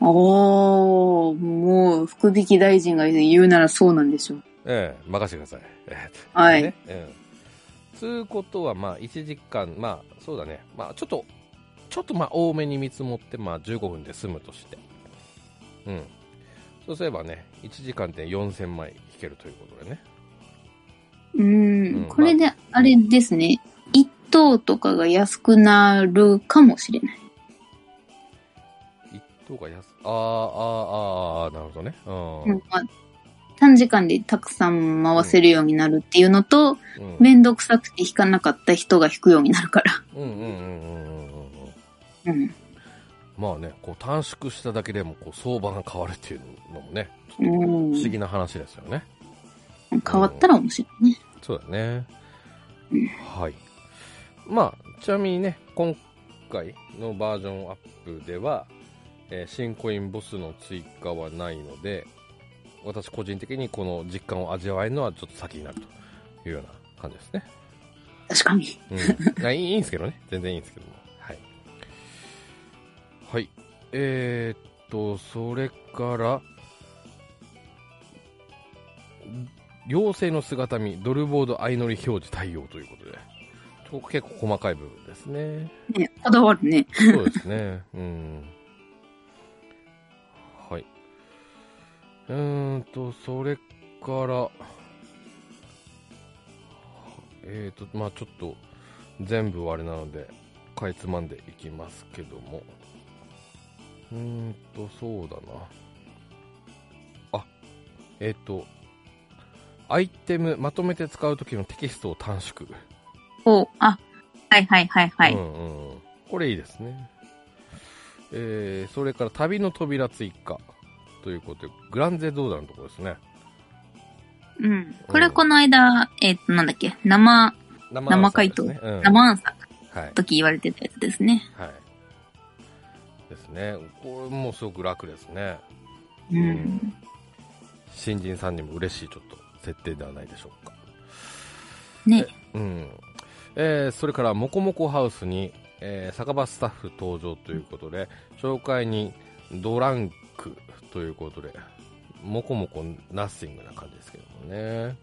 おー、もう、福引き大臣が言うならそうなんでしょう。ええ任せてください。ええはいねうん。つうことは、まあ、1時間、まあ、そうだね。まあ、ちょっと、ちょっとまあ、多めに見積もって、まあ、15分で済むとして。うん。そうすればね、1時間で4000枚引けるということでね。ううんん。これで、あれですね。一等とかが安くなるかもしれない。一等が安、あーあー、あーあー、なるほどね。うん。うんまあ、短時間でたくさん回せるようになるっていうのと、うんめんどくさくて引かなかった人が引くようになるから。うんうんうんうんうんうんうん。うん。まあね、こう短縮しただけでもこう相場が変わるっていうのもね、うん不思議な話ですよね。変わったら面白いね。そうだねうん。はい。まあ、ちなみにね、今回のバージョンアップでは、えー新コインボスの追加はないので、私個人的にこの実感を味わえるのはちょっと先になるというような感じですね。確かに。うん、いやいいいいんですけどね。全然いいんですけども。はい。はい。えー、っと、それから、妖精の姿見、ドルボード相乗り表示対応ということで、ちょ結構細かい部分ですね。ね、こだわるね。そうですね。うん。はい。うーんと、それから、えーと、まあちょっと、全部あれなので、かいつまんでいきますけども。うーんと、そうだな。あ、えーと、アイテム、まとめて使うときのテキストを短縮。おあ、はいはいはいはい。うんうん、これいいですね。えー、それから旅の扉追加ということで、グランゼドーダのところですね。うん。これこの間、えっ、と、なんだっけ、生、生生回答？ですねうん生アンサーはい。時言われてたやつですね。はい。ですね。これもすごく楽ですね。ううんん。新人さんにも嬉しいちょっと設定ではないでしょうか。ね。うん。えー、それから、モコモコハウスに、えー、酒場スタッフ登場ということで、紹介にドランクということで、モコモコナッシングな感じですけどもね。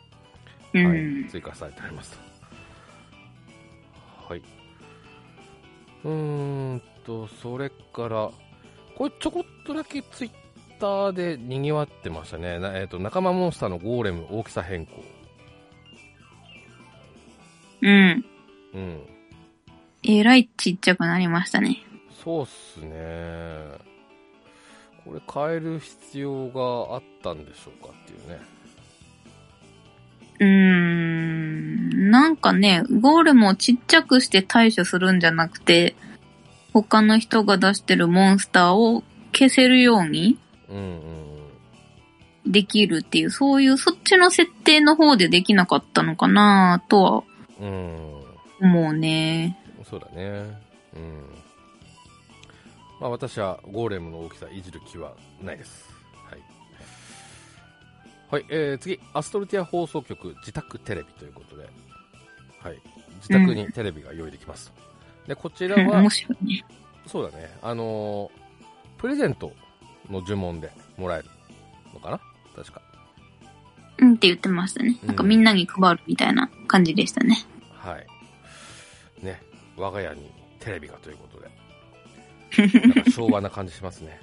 うん。はい、追加されておりますと。はい。うーんと、それから、これちょこっとだけツイッターで賑わってましたね。なえっ、と、仲間モンスターのゴーレム大きさ変更。うん。うん。えらいちっちゃくなりましたね。そうっすね。これ変える必要があったんでしょうかっていうね。うーん。なんかね、ゴーレムをちっちゃくして対処するんじゃなくて、他の人が出してるモンスターを消せるようにできるっていう、そういうそっちの設定の方でできなかったのかなとはうん。うん。思うね。そうだね。うん。まあ私はゴーレムの大きさいじる気はないです。はい。はい、えー、次、アストルティア放送局自宅テレビということで、はい。自宅にテレビが用意できます。で、こちらうん、は面、白いね。そうだね、あのープレゼントの呪文でもらえるのかな？確か。うんって言ってましたね。うんなんかみんなに配るみたいな感じでしたね。はい。ね、我が家にテレビがということで、なんか昭和な感じしますね。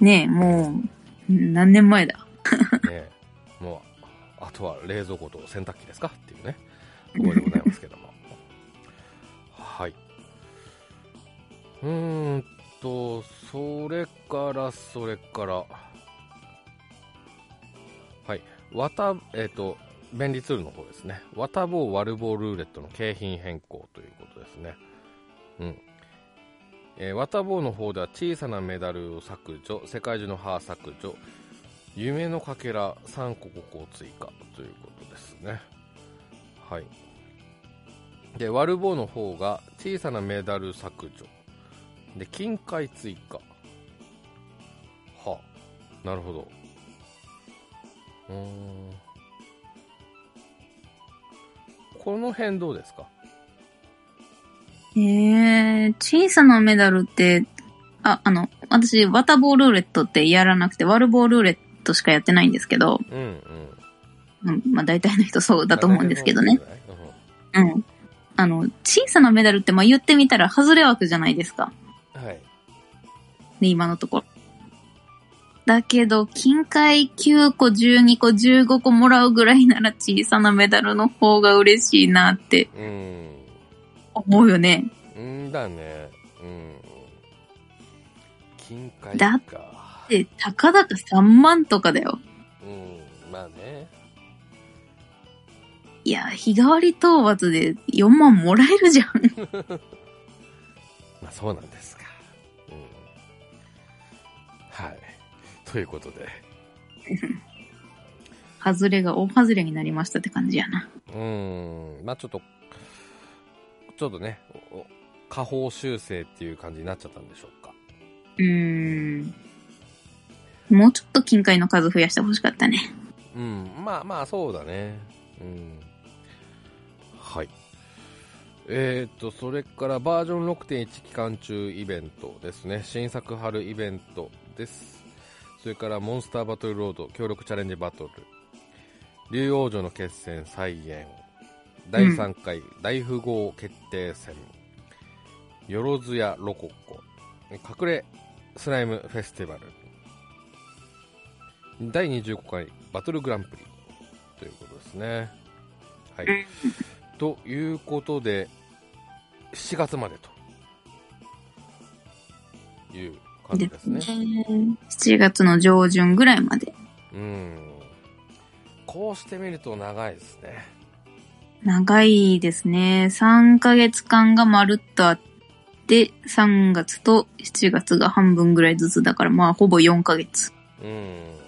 ねえ、もう、何年前だ。ねもう、あとは冷蔵庫と洗濯機ですかっていうね、ところでございますけども。はい。うーんと、それから、それから、はい。わた、えっ、と、便利ツールの方ですね。ワタボーワルボールーレットの景品変更ということですね。うん。えー、ワタボーの方では小さなメダルを削除、世界中の歯削除、夢のかけら3個5個追加ということですね。はい。で、ワルボーの方が小さなメダル削除。で、金塊追加。はあ、なるほど。うーん。この辺どうですか？えー、小さなメダルって、あ、あの、私、ワタボールーレットってやらなくて、ワルボールーレットしかやってないんですけど、うんうん。うん、まあ大体の人そうだと思うんですけどね。うん。うん。あの、小さなメダルってまあ言ってみたら外れ枠じゃないですか。はい。ね、今のところ。だけど、金塊9個、12個、15個もらうぐらいなら小さなメダルの方が嬉しいなってうん。思うよね。うんだね。うん。金塊だか。で、たかだか3万とかだよ。うん。まあね。いや、日替わり討伐で4万もらえるじゃん。まあそうなんですか。うん。はい。ということで。外れが大外れになりましたって感じやな。うん。まあちょっと、ちょっとね、下方修正っていう感じになっちゃったんでしょうか。うーん。もうちょっと金塊の数増やしてほしかったね。うん。まあまあそうだね。うん。はい。えー、と、それからバージョン6.1期間中イベントですね。新作春イベントです。それからモンスターバトルロード協力チャレンジバトル。竜王女の決戦再現。第3回大富豪決定戦。よろずやロコッコ。隠れスライムフェスティバル。第25回バトルグランプリということですね。はい。ということで、7月までという感じですね。7月の上旬ぐらいまで。うん。こうしてみると長いですね。長いですね。3ヶ月間がまるっとあって、3月と7月が半分ぐらいずつだから、まあ、ほぼ4ヶ月。うん。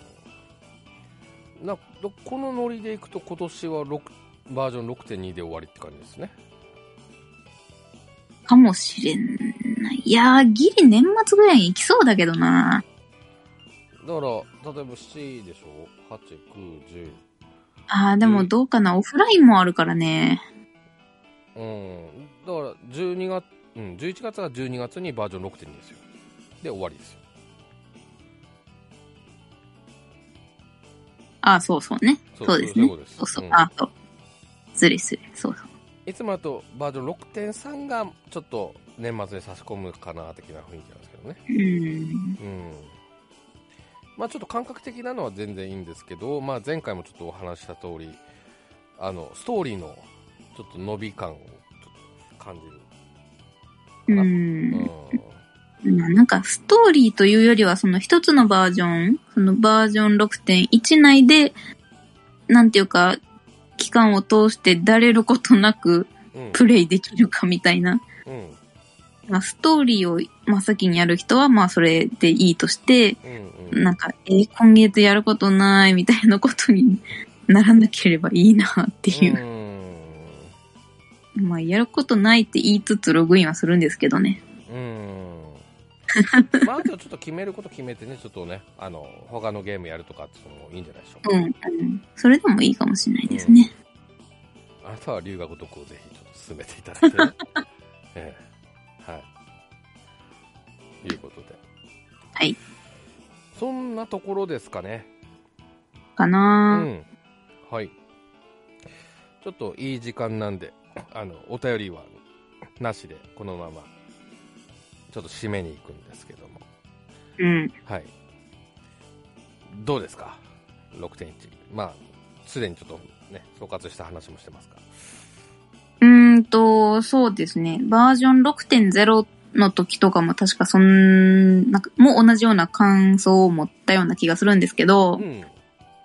などこのノリでいくと今年は6バージョン6.2で終わりって感じですね。かもしれない。いやー、ギリ年末ぐらいに行きそうだけどな。だから、例えば7でしょ ?8、9、10。あー、でもどうかな。オフラインもあるからね。うん。だから、12月、うん、11月は12月にバージョン6.2ですよ。で、終わりですよ。あー、そうそうね。そうですねそう。そうあー、そう。失礼失礼。そうそう。いつもだとバージョン6.3がちょっと年末で差し込むかな的な雰囲気なんですけどね。うーん。うん。まあちょっと感覚的なのは全然いいんですけど、まあ前回もちょっとお話しした通り、あの、ストーリーのちょっと伸び感を感じる。うん。なんかストーリーというよりはその一つのバージョン、そのバージョン6.1内で、なんていうか、期間を通してだれることなくうん。プレイできるかみたいな。うん。まあストーリーを真っ先にやる人はまあそれでいいとして、うん。うん。なんか、えー今月やることないみたいなことにならなければいいなっていう。うん。まあやることないって言いつつログインはするんですけどね。うん。まあ、あとちょっと決めること決めてね、ちょっとね、あの、他のゲームやるとかってもいいんじゃないでしょうか。うん、うん。それでもいいかもしれないですね。あなたは龍が如くをぜひちょっと進めていただいてね、ええ、はい。いうことで。はい。そんなところですかね。かうな、ん。はい。ちょっといい時間なんで、あの、お便りはなしで、このまま、ちょっと締めに行くんですけども。うん。はい。どうですか ?6.1。まあ、すでにちょっとね、総括した話もしてますが。うーんと、そうですね。バージョン6.0の時とかも確かそんな、もう同じような感想を持ったような気がするんですけど、うん。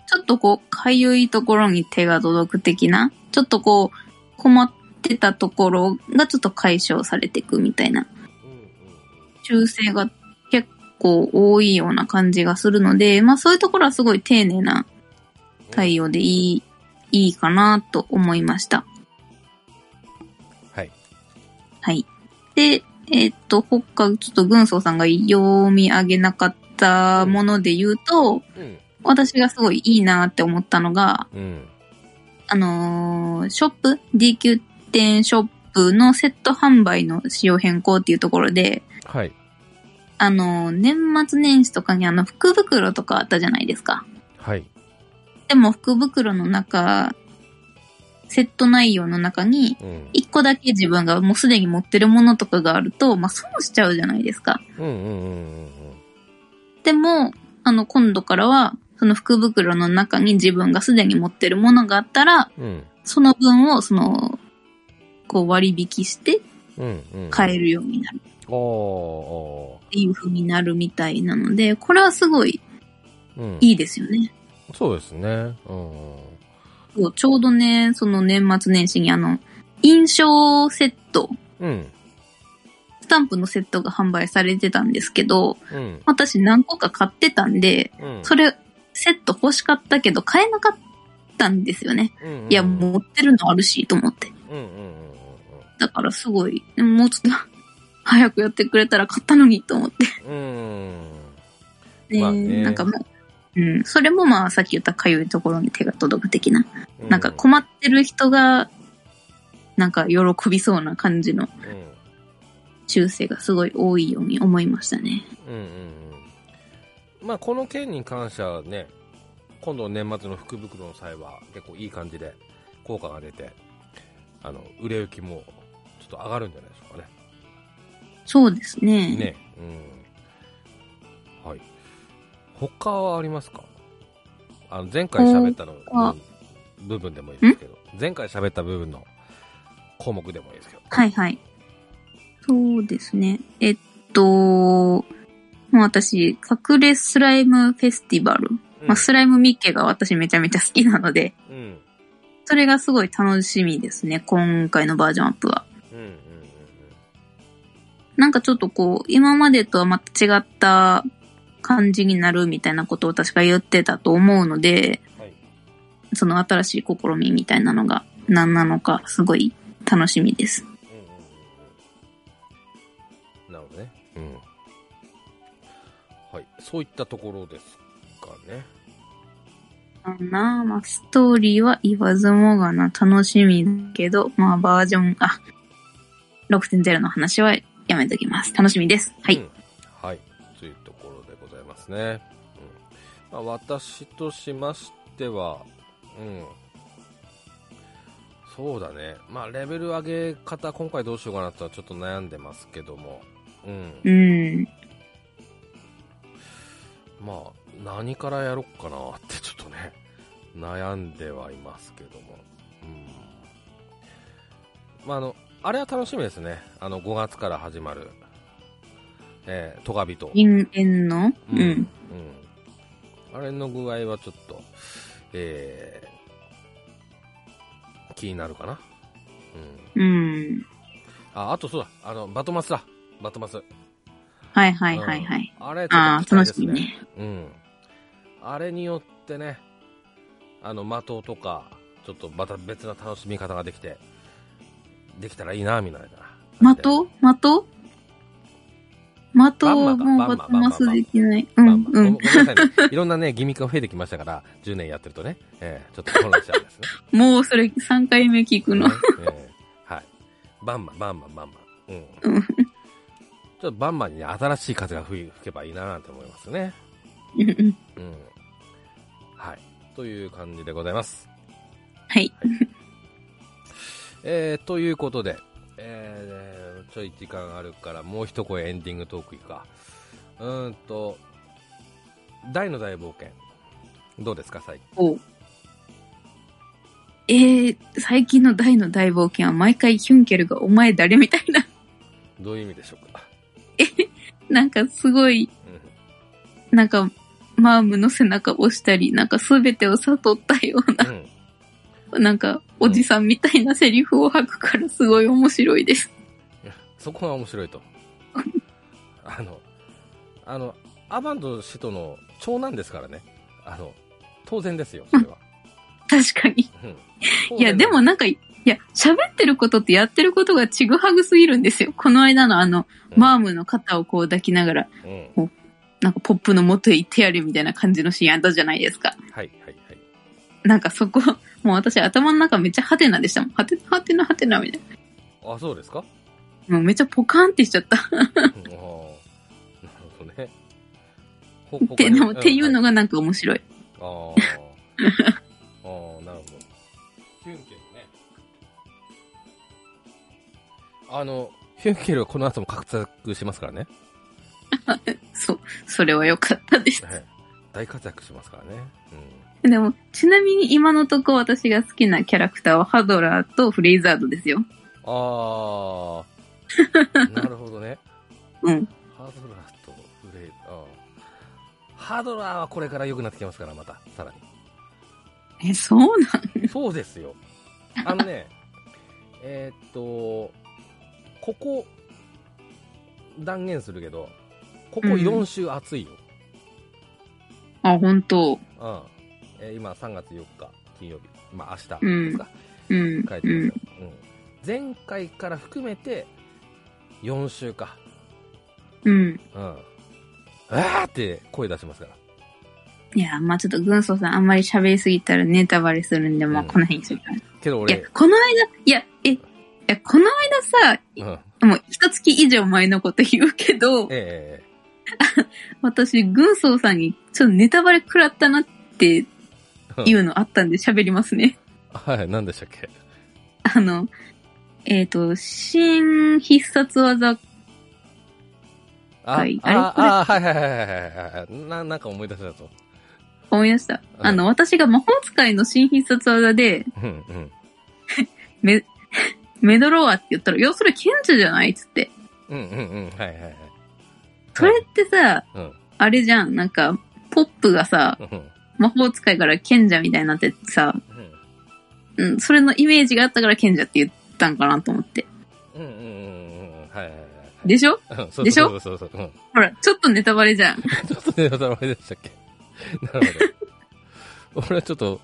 ちょっとこう、かゆいところに手が届く的な、ちょっとこう、困ってたところがちょっと解消されていくみたいな、うんうん修正が結構多いような感じがするので、まあそういうところはすごい丁寧なうん。対応でいい、いいかなと思いました。はい。はい。で、えっと、他、ちょっと軍曹さんが読み上げなかったもので言うと、うん。私がすごいいいなって思ったのが、うん。あのーショップ ?DQ 店ショップのセット販売の仕様変更っていうところで、はい。あのー年末年始とかにあの福袋とかあったじゃないですか。はい。でも福袋の中、セット内容の中に、うん。一個だけ自分がもうすでに持ってるものとかがあると、まあ損しちゃうじゃないですか。うんうんうんうんでも、あの、今度からは、その福袋の中に自分がすでに持ってるものがあったら、うん。うん。その分を、その、こう割引してうんうん。買えるようになるっていう風になるみたいなので、これはすごい。いいですよね。そうですね。うん。そうちょうどね、その年末年始にあの、印象セット、うん。スタンプのセットが販売されてたんですけど、うん。私何個か買ってたんで、うん。それ、セット欲しかったけど買えなかったんですよね。いや、持ってるのあるし、と思って。うんうんうんだからすごい、でももうちょっと早くやってくれたら買ったのにと思って。うんうん。で、まあねなんかもう、うん、それもまあさっき言ったかゆいところに手が届く的な。うん。なんか困ってる人が、なんか喜びそうな感じのうん。修正がすごい多いように思いましたね。うんうんうん。まあ、この件に関してはね、今度年末の福袋の際は結構いい感じで効果が出て、あの、売れ行きもちょっと上がるんじゃないでしょうかね。そうですね。ね。うん。はい。他はありますか？あの、前回喋ったの他部部分でもいいですけど、前回喋った部分の項目でもいいですけど。はいはい。そうですね。えっと、もう私、隠れスライムフェスティバル。うんまあ、スライムミッケが私めちゃめちゃ好きなので、うん。それがすごい楽しみですね。今回のバージョンアップは。うんうんうんなんかちょっとこう、今までとはまた違った感じになるみたいなことを確か言ってたと思うので、うん。はい。その新しい試みみたいなのが何なのかすごい楽しみです。うんうん。なるほどね。うん。はい。そういったところですかね。かなまあ、ストーリーは言わずもがな楽しみだけど、まあバージョン、あ、6.0の話はやめときます。楽しみです。はい。うんですね。うん。まあ、私としましては、うん。そうだね。まあ、レベル上げ方、今回どうしようかなとはちょっと悩んでますけども。うん。うん。まあ、何からやろっかなってちょっとね、悩んではいますけども。うん。まあ、あの、あれは楽しみですね。あの、5月から始まる、えー、トガビト。人間の？うん。うん。あれの具合はちょっと、えー、気になるかな。うん。うん。あ、あとそうだ、あの、バトマスだ。バトマス。はいはいはいはい。うんあれ、ちょああ。楽しみね。うん。あれによってね、あの、的とか、ちょっとまた別な楽しみ方ができて、できたらいいな、みたいな。的？的？的をもうバトマスできない。うんうん。ごごめんなさいね。いろんなね、ギミックが増えてきましたから、10年やってるとね、えーちょっと混乱しちゃうんですね。もうそれ3回目聞くの。ね えーはい。バンマン、バンマン、バンマン。うん。うんちょっとバンマンにね、新しい風が吹吹けばいいななんて思いますね。うん。はい。という感じでございます。はい。えー、ということで、えー、ちょい時間あるから、もう一声エンディングトークいくか。うーんと、大の大冒険。どうですか、最近？えー、最近の大の大冒険は毎回ヒュンケルがお前誰みたいな。どういう意味でしょうか？なんかすごい、うなんか、マームの背中を押したり、なんかすべてを悟ったような、ん。うん。なんか、おじさんみたいなセリフを吐くからすごい面白いです。そこが面白いと。あの、あの、アバンド氏との長男ですからね。あの、当然ですよ、それは。確かに。うんいや、でも、なんか、いや、喋ってることってやってることがちぐはぐすぎるんですよ。この間のあの、うんマームの肩をこう抱きながら、うん。なんかポップの元へ行ってやるみたいな感じのシーンあったじゃないですか。はい、はい、はい。なんかそこ、もう私頭の中めっちゃハテナでしたもん。ハテナ、ハテナ、ハテナみたいあ、そうですか？な。もうめっちゃポカーンってしちゃった。うんあーなるほどね。ほって、でも、っていうのが。がなんか面白い。ああ。あ あ、なるほど。ヒュンケルね。あの、ヒュンケルはこの後も活躍しますからね。そう、それは良かったです。はい大活躍しますからね。うん。でも、ちなみに今のとこ私が好きなキャラクターはハドラーとフレイザードですよ。ああ、なるほどね。うん。ハードラーとフレイ、あーハードラーはこれから良くなってきますから、また、さらえ、そうなん？に。そうですよ。あのね、えーっと、ここ、断言するけど、ここ4週暑いよ。あ、本当うん。えー今3月4日、金曜日。まあ明日うんですか。うん。書いてますよ。うん。うん。前回から含めて、4週か。うん。うん。あーって声出しますから。いや、まあちょっと軍曹さんあんまり喋りすぎたらネタバレするんで、まあうんこの辺にしようかな。けどいや俺、、この間、いや、え、いや、この間さ、うん。もう一月以上前のこと言うけど、え 私、軍曹さんにちょっとネタバレ食らったなってえいうのあったんで喋りますね。はい、何でしたっけ？あの、えっ、と、新必殺技、あ、はいあれ？あ、あ、はいはいはいはいはいはい。な、なんか思い出したぞ。思い出した？あの、私が魔法使いの新必殺技で、うんうん。メ、メドローアって言ったら、いや、それ賢者じゃないっつって。うんうんうん。はいはいはい。それってさ、うん。あれじゃん、なんか、ポップがさ、うんうん。魔法使いから賢者みたいになってさ、うんうん、それのイメージがあったから賢者って言ったんかなと思って。うんうんうんうん。はいはいはい。でしょ？でしょ？そうそうそうそう。うん。ほら、ちょっとネタバレじゃん。ちょっとね、当たり前でしたっけ？なるほど。俺はちょっと、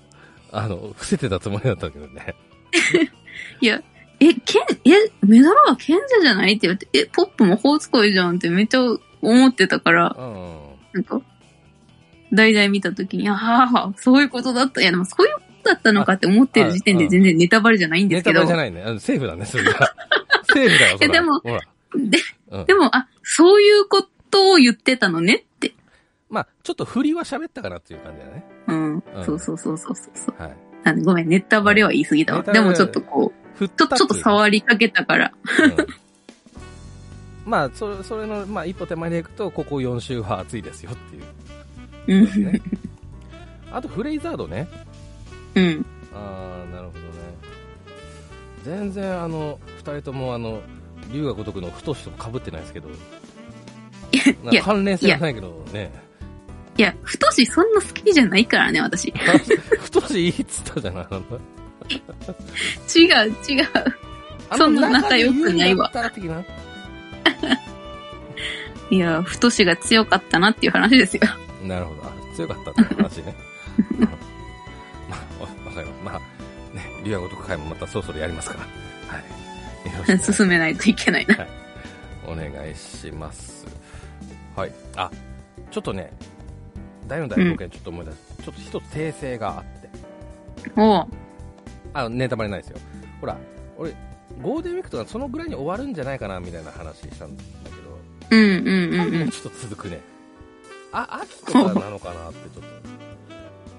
あの、伏せてたつもりだったけどね。いや、え、ケン、え、メダルは賢者じゃないって言って、え、ポップ魔法使いじゃんってめっちゃ思ってたから、うん。なんか、代々見たときに、ああ、そういうことだった。いや、でもそういうだったのかって思ってる時点ああで全然ネタバレじゃないんでネすけど。タバレじゃないね。あのセーフだね、それが。セーフだよ、いやでも。で、うんでも、あ、そういうことを言ってたのねって。まあ、ちょっと振りは喋ったかなっていう感じだね。うん。うんそうそうそうそうそう。はい。なんでごめん、ネタバレは言い過ぎたわ。でもちょっとこう、ちょ、っとう触りかけたから。うんまあ、それ、それの、まあ、一歩手前でいくと、ここ4週は暑いですよっていううん。あと、フレイザードね。うん。ああ、なるほどね。全然、あの、二人とも、あの、龍が如くの太しと被ってないですけど、いやか関連性はないけどね。いや、太しそんな好きじゃないからね、私。違 太しいいっつったじゃない。あのう、違う。そんな仲良くないわ いや、太しが強かったなっていう話ですよ。な。なるほど。あ強かったって話ね。まあ、わわかります。まあ、ね、龍が如く会もまたそろそろやりますから。はい。よろしく 進めないといけないな。お願いします。はい。あ、ちょっとね、第4第5件ちょっと思い出す。ちょっと一つ訂正があって。おうあ、ネタバレないですよ。ほら、俺、ゴールデンウィークとかそのぐらいに終わるんじゃないかなみたいな話したんだけど、うんうんうんうん。ちょっと続くね。あ、秋とかなのかなってちょっ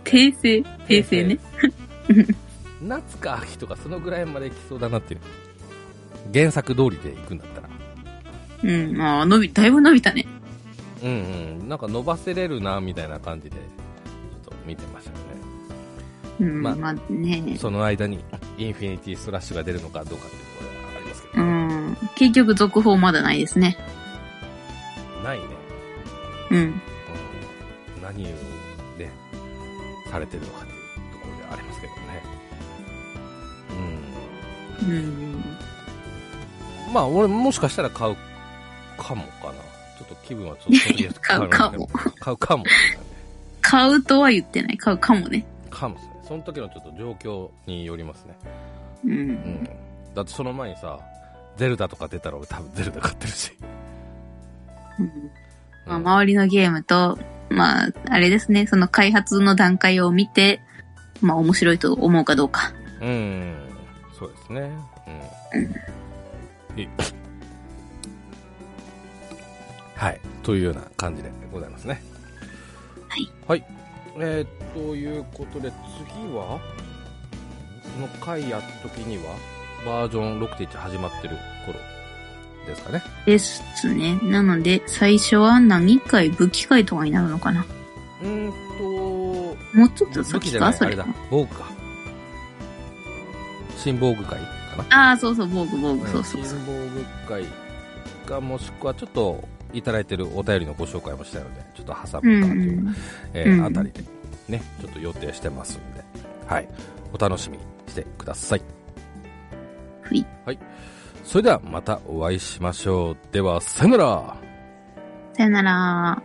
訂正？訂正ね。と。夏か秋とかそのぐらいまで来そうだなっていう。原作通りで行くんだったら。うん、まあ、伸び、だいぶ伸びたね。うんうん。なんか伸ばせれるなみたいな感じで、ちょっと見てましたよね。うん、まあまあね。その間にインフィニティスラッシュが出るのかどうかっていうところはありますけうど、ん。結局続報まだないですね。ないね、うん。うん、何をねされてるのかっうん。うんまあ俺もしかしたら買うかもかな。ちょっと気分はちょっとその時買うかも。買うかも。買うとは言ってない。買うかもね。かもですね。その時のちょっと状況によりますね。う。うん。んだってその前にさゼルダとか出たら俺多分ゼルダ買ってるし、うん。まあ、うん周りのゲームと、まあ、あれですね、その開発の段階を見て、まあ、面白いと思うかどうか。うん、そうですね。うん。いいはい。というような感じでございますね。はい。はい。えー、ということで次はこの回やった時にはバージョン6.1始まってる頃ですかねですね。なので、最初は何回武器会とかになるのかな。うーんともうちょっと武器先じゃないあれだかそれか。防具か新防具会かな？ああ、そうそう、防具、防具、そうそうそう。新防具会かもしくはちょっといただいてるお便りのご紹介もしたのでちょっと挟うんむかなという、うん。えーうんあたりでねちょっと予定してますんで。はい。お楽しみにしてください。ふい。それではまたお会いしましょう。ではさよなら。さよなら。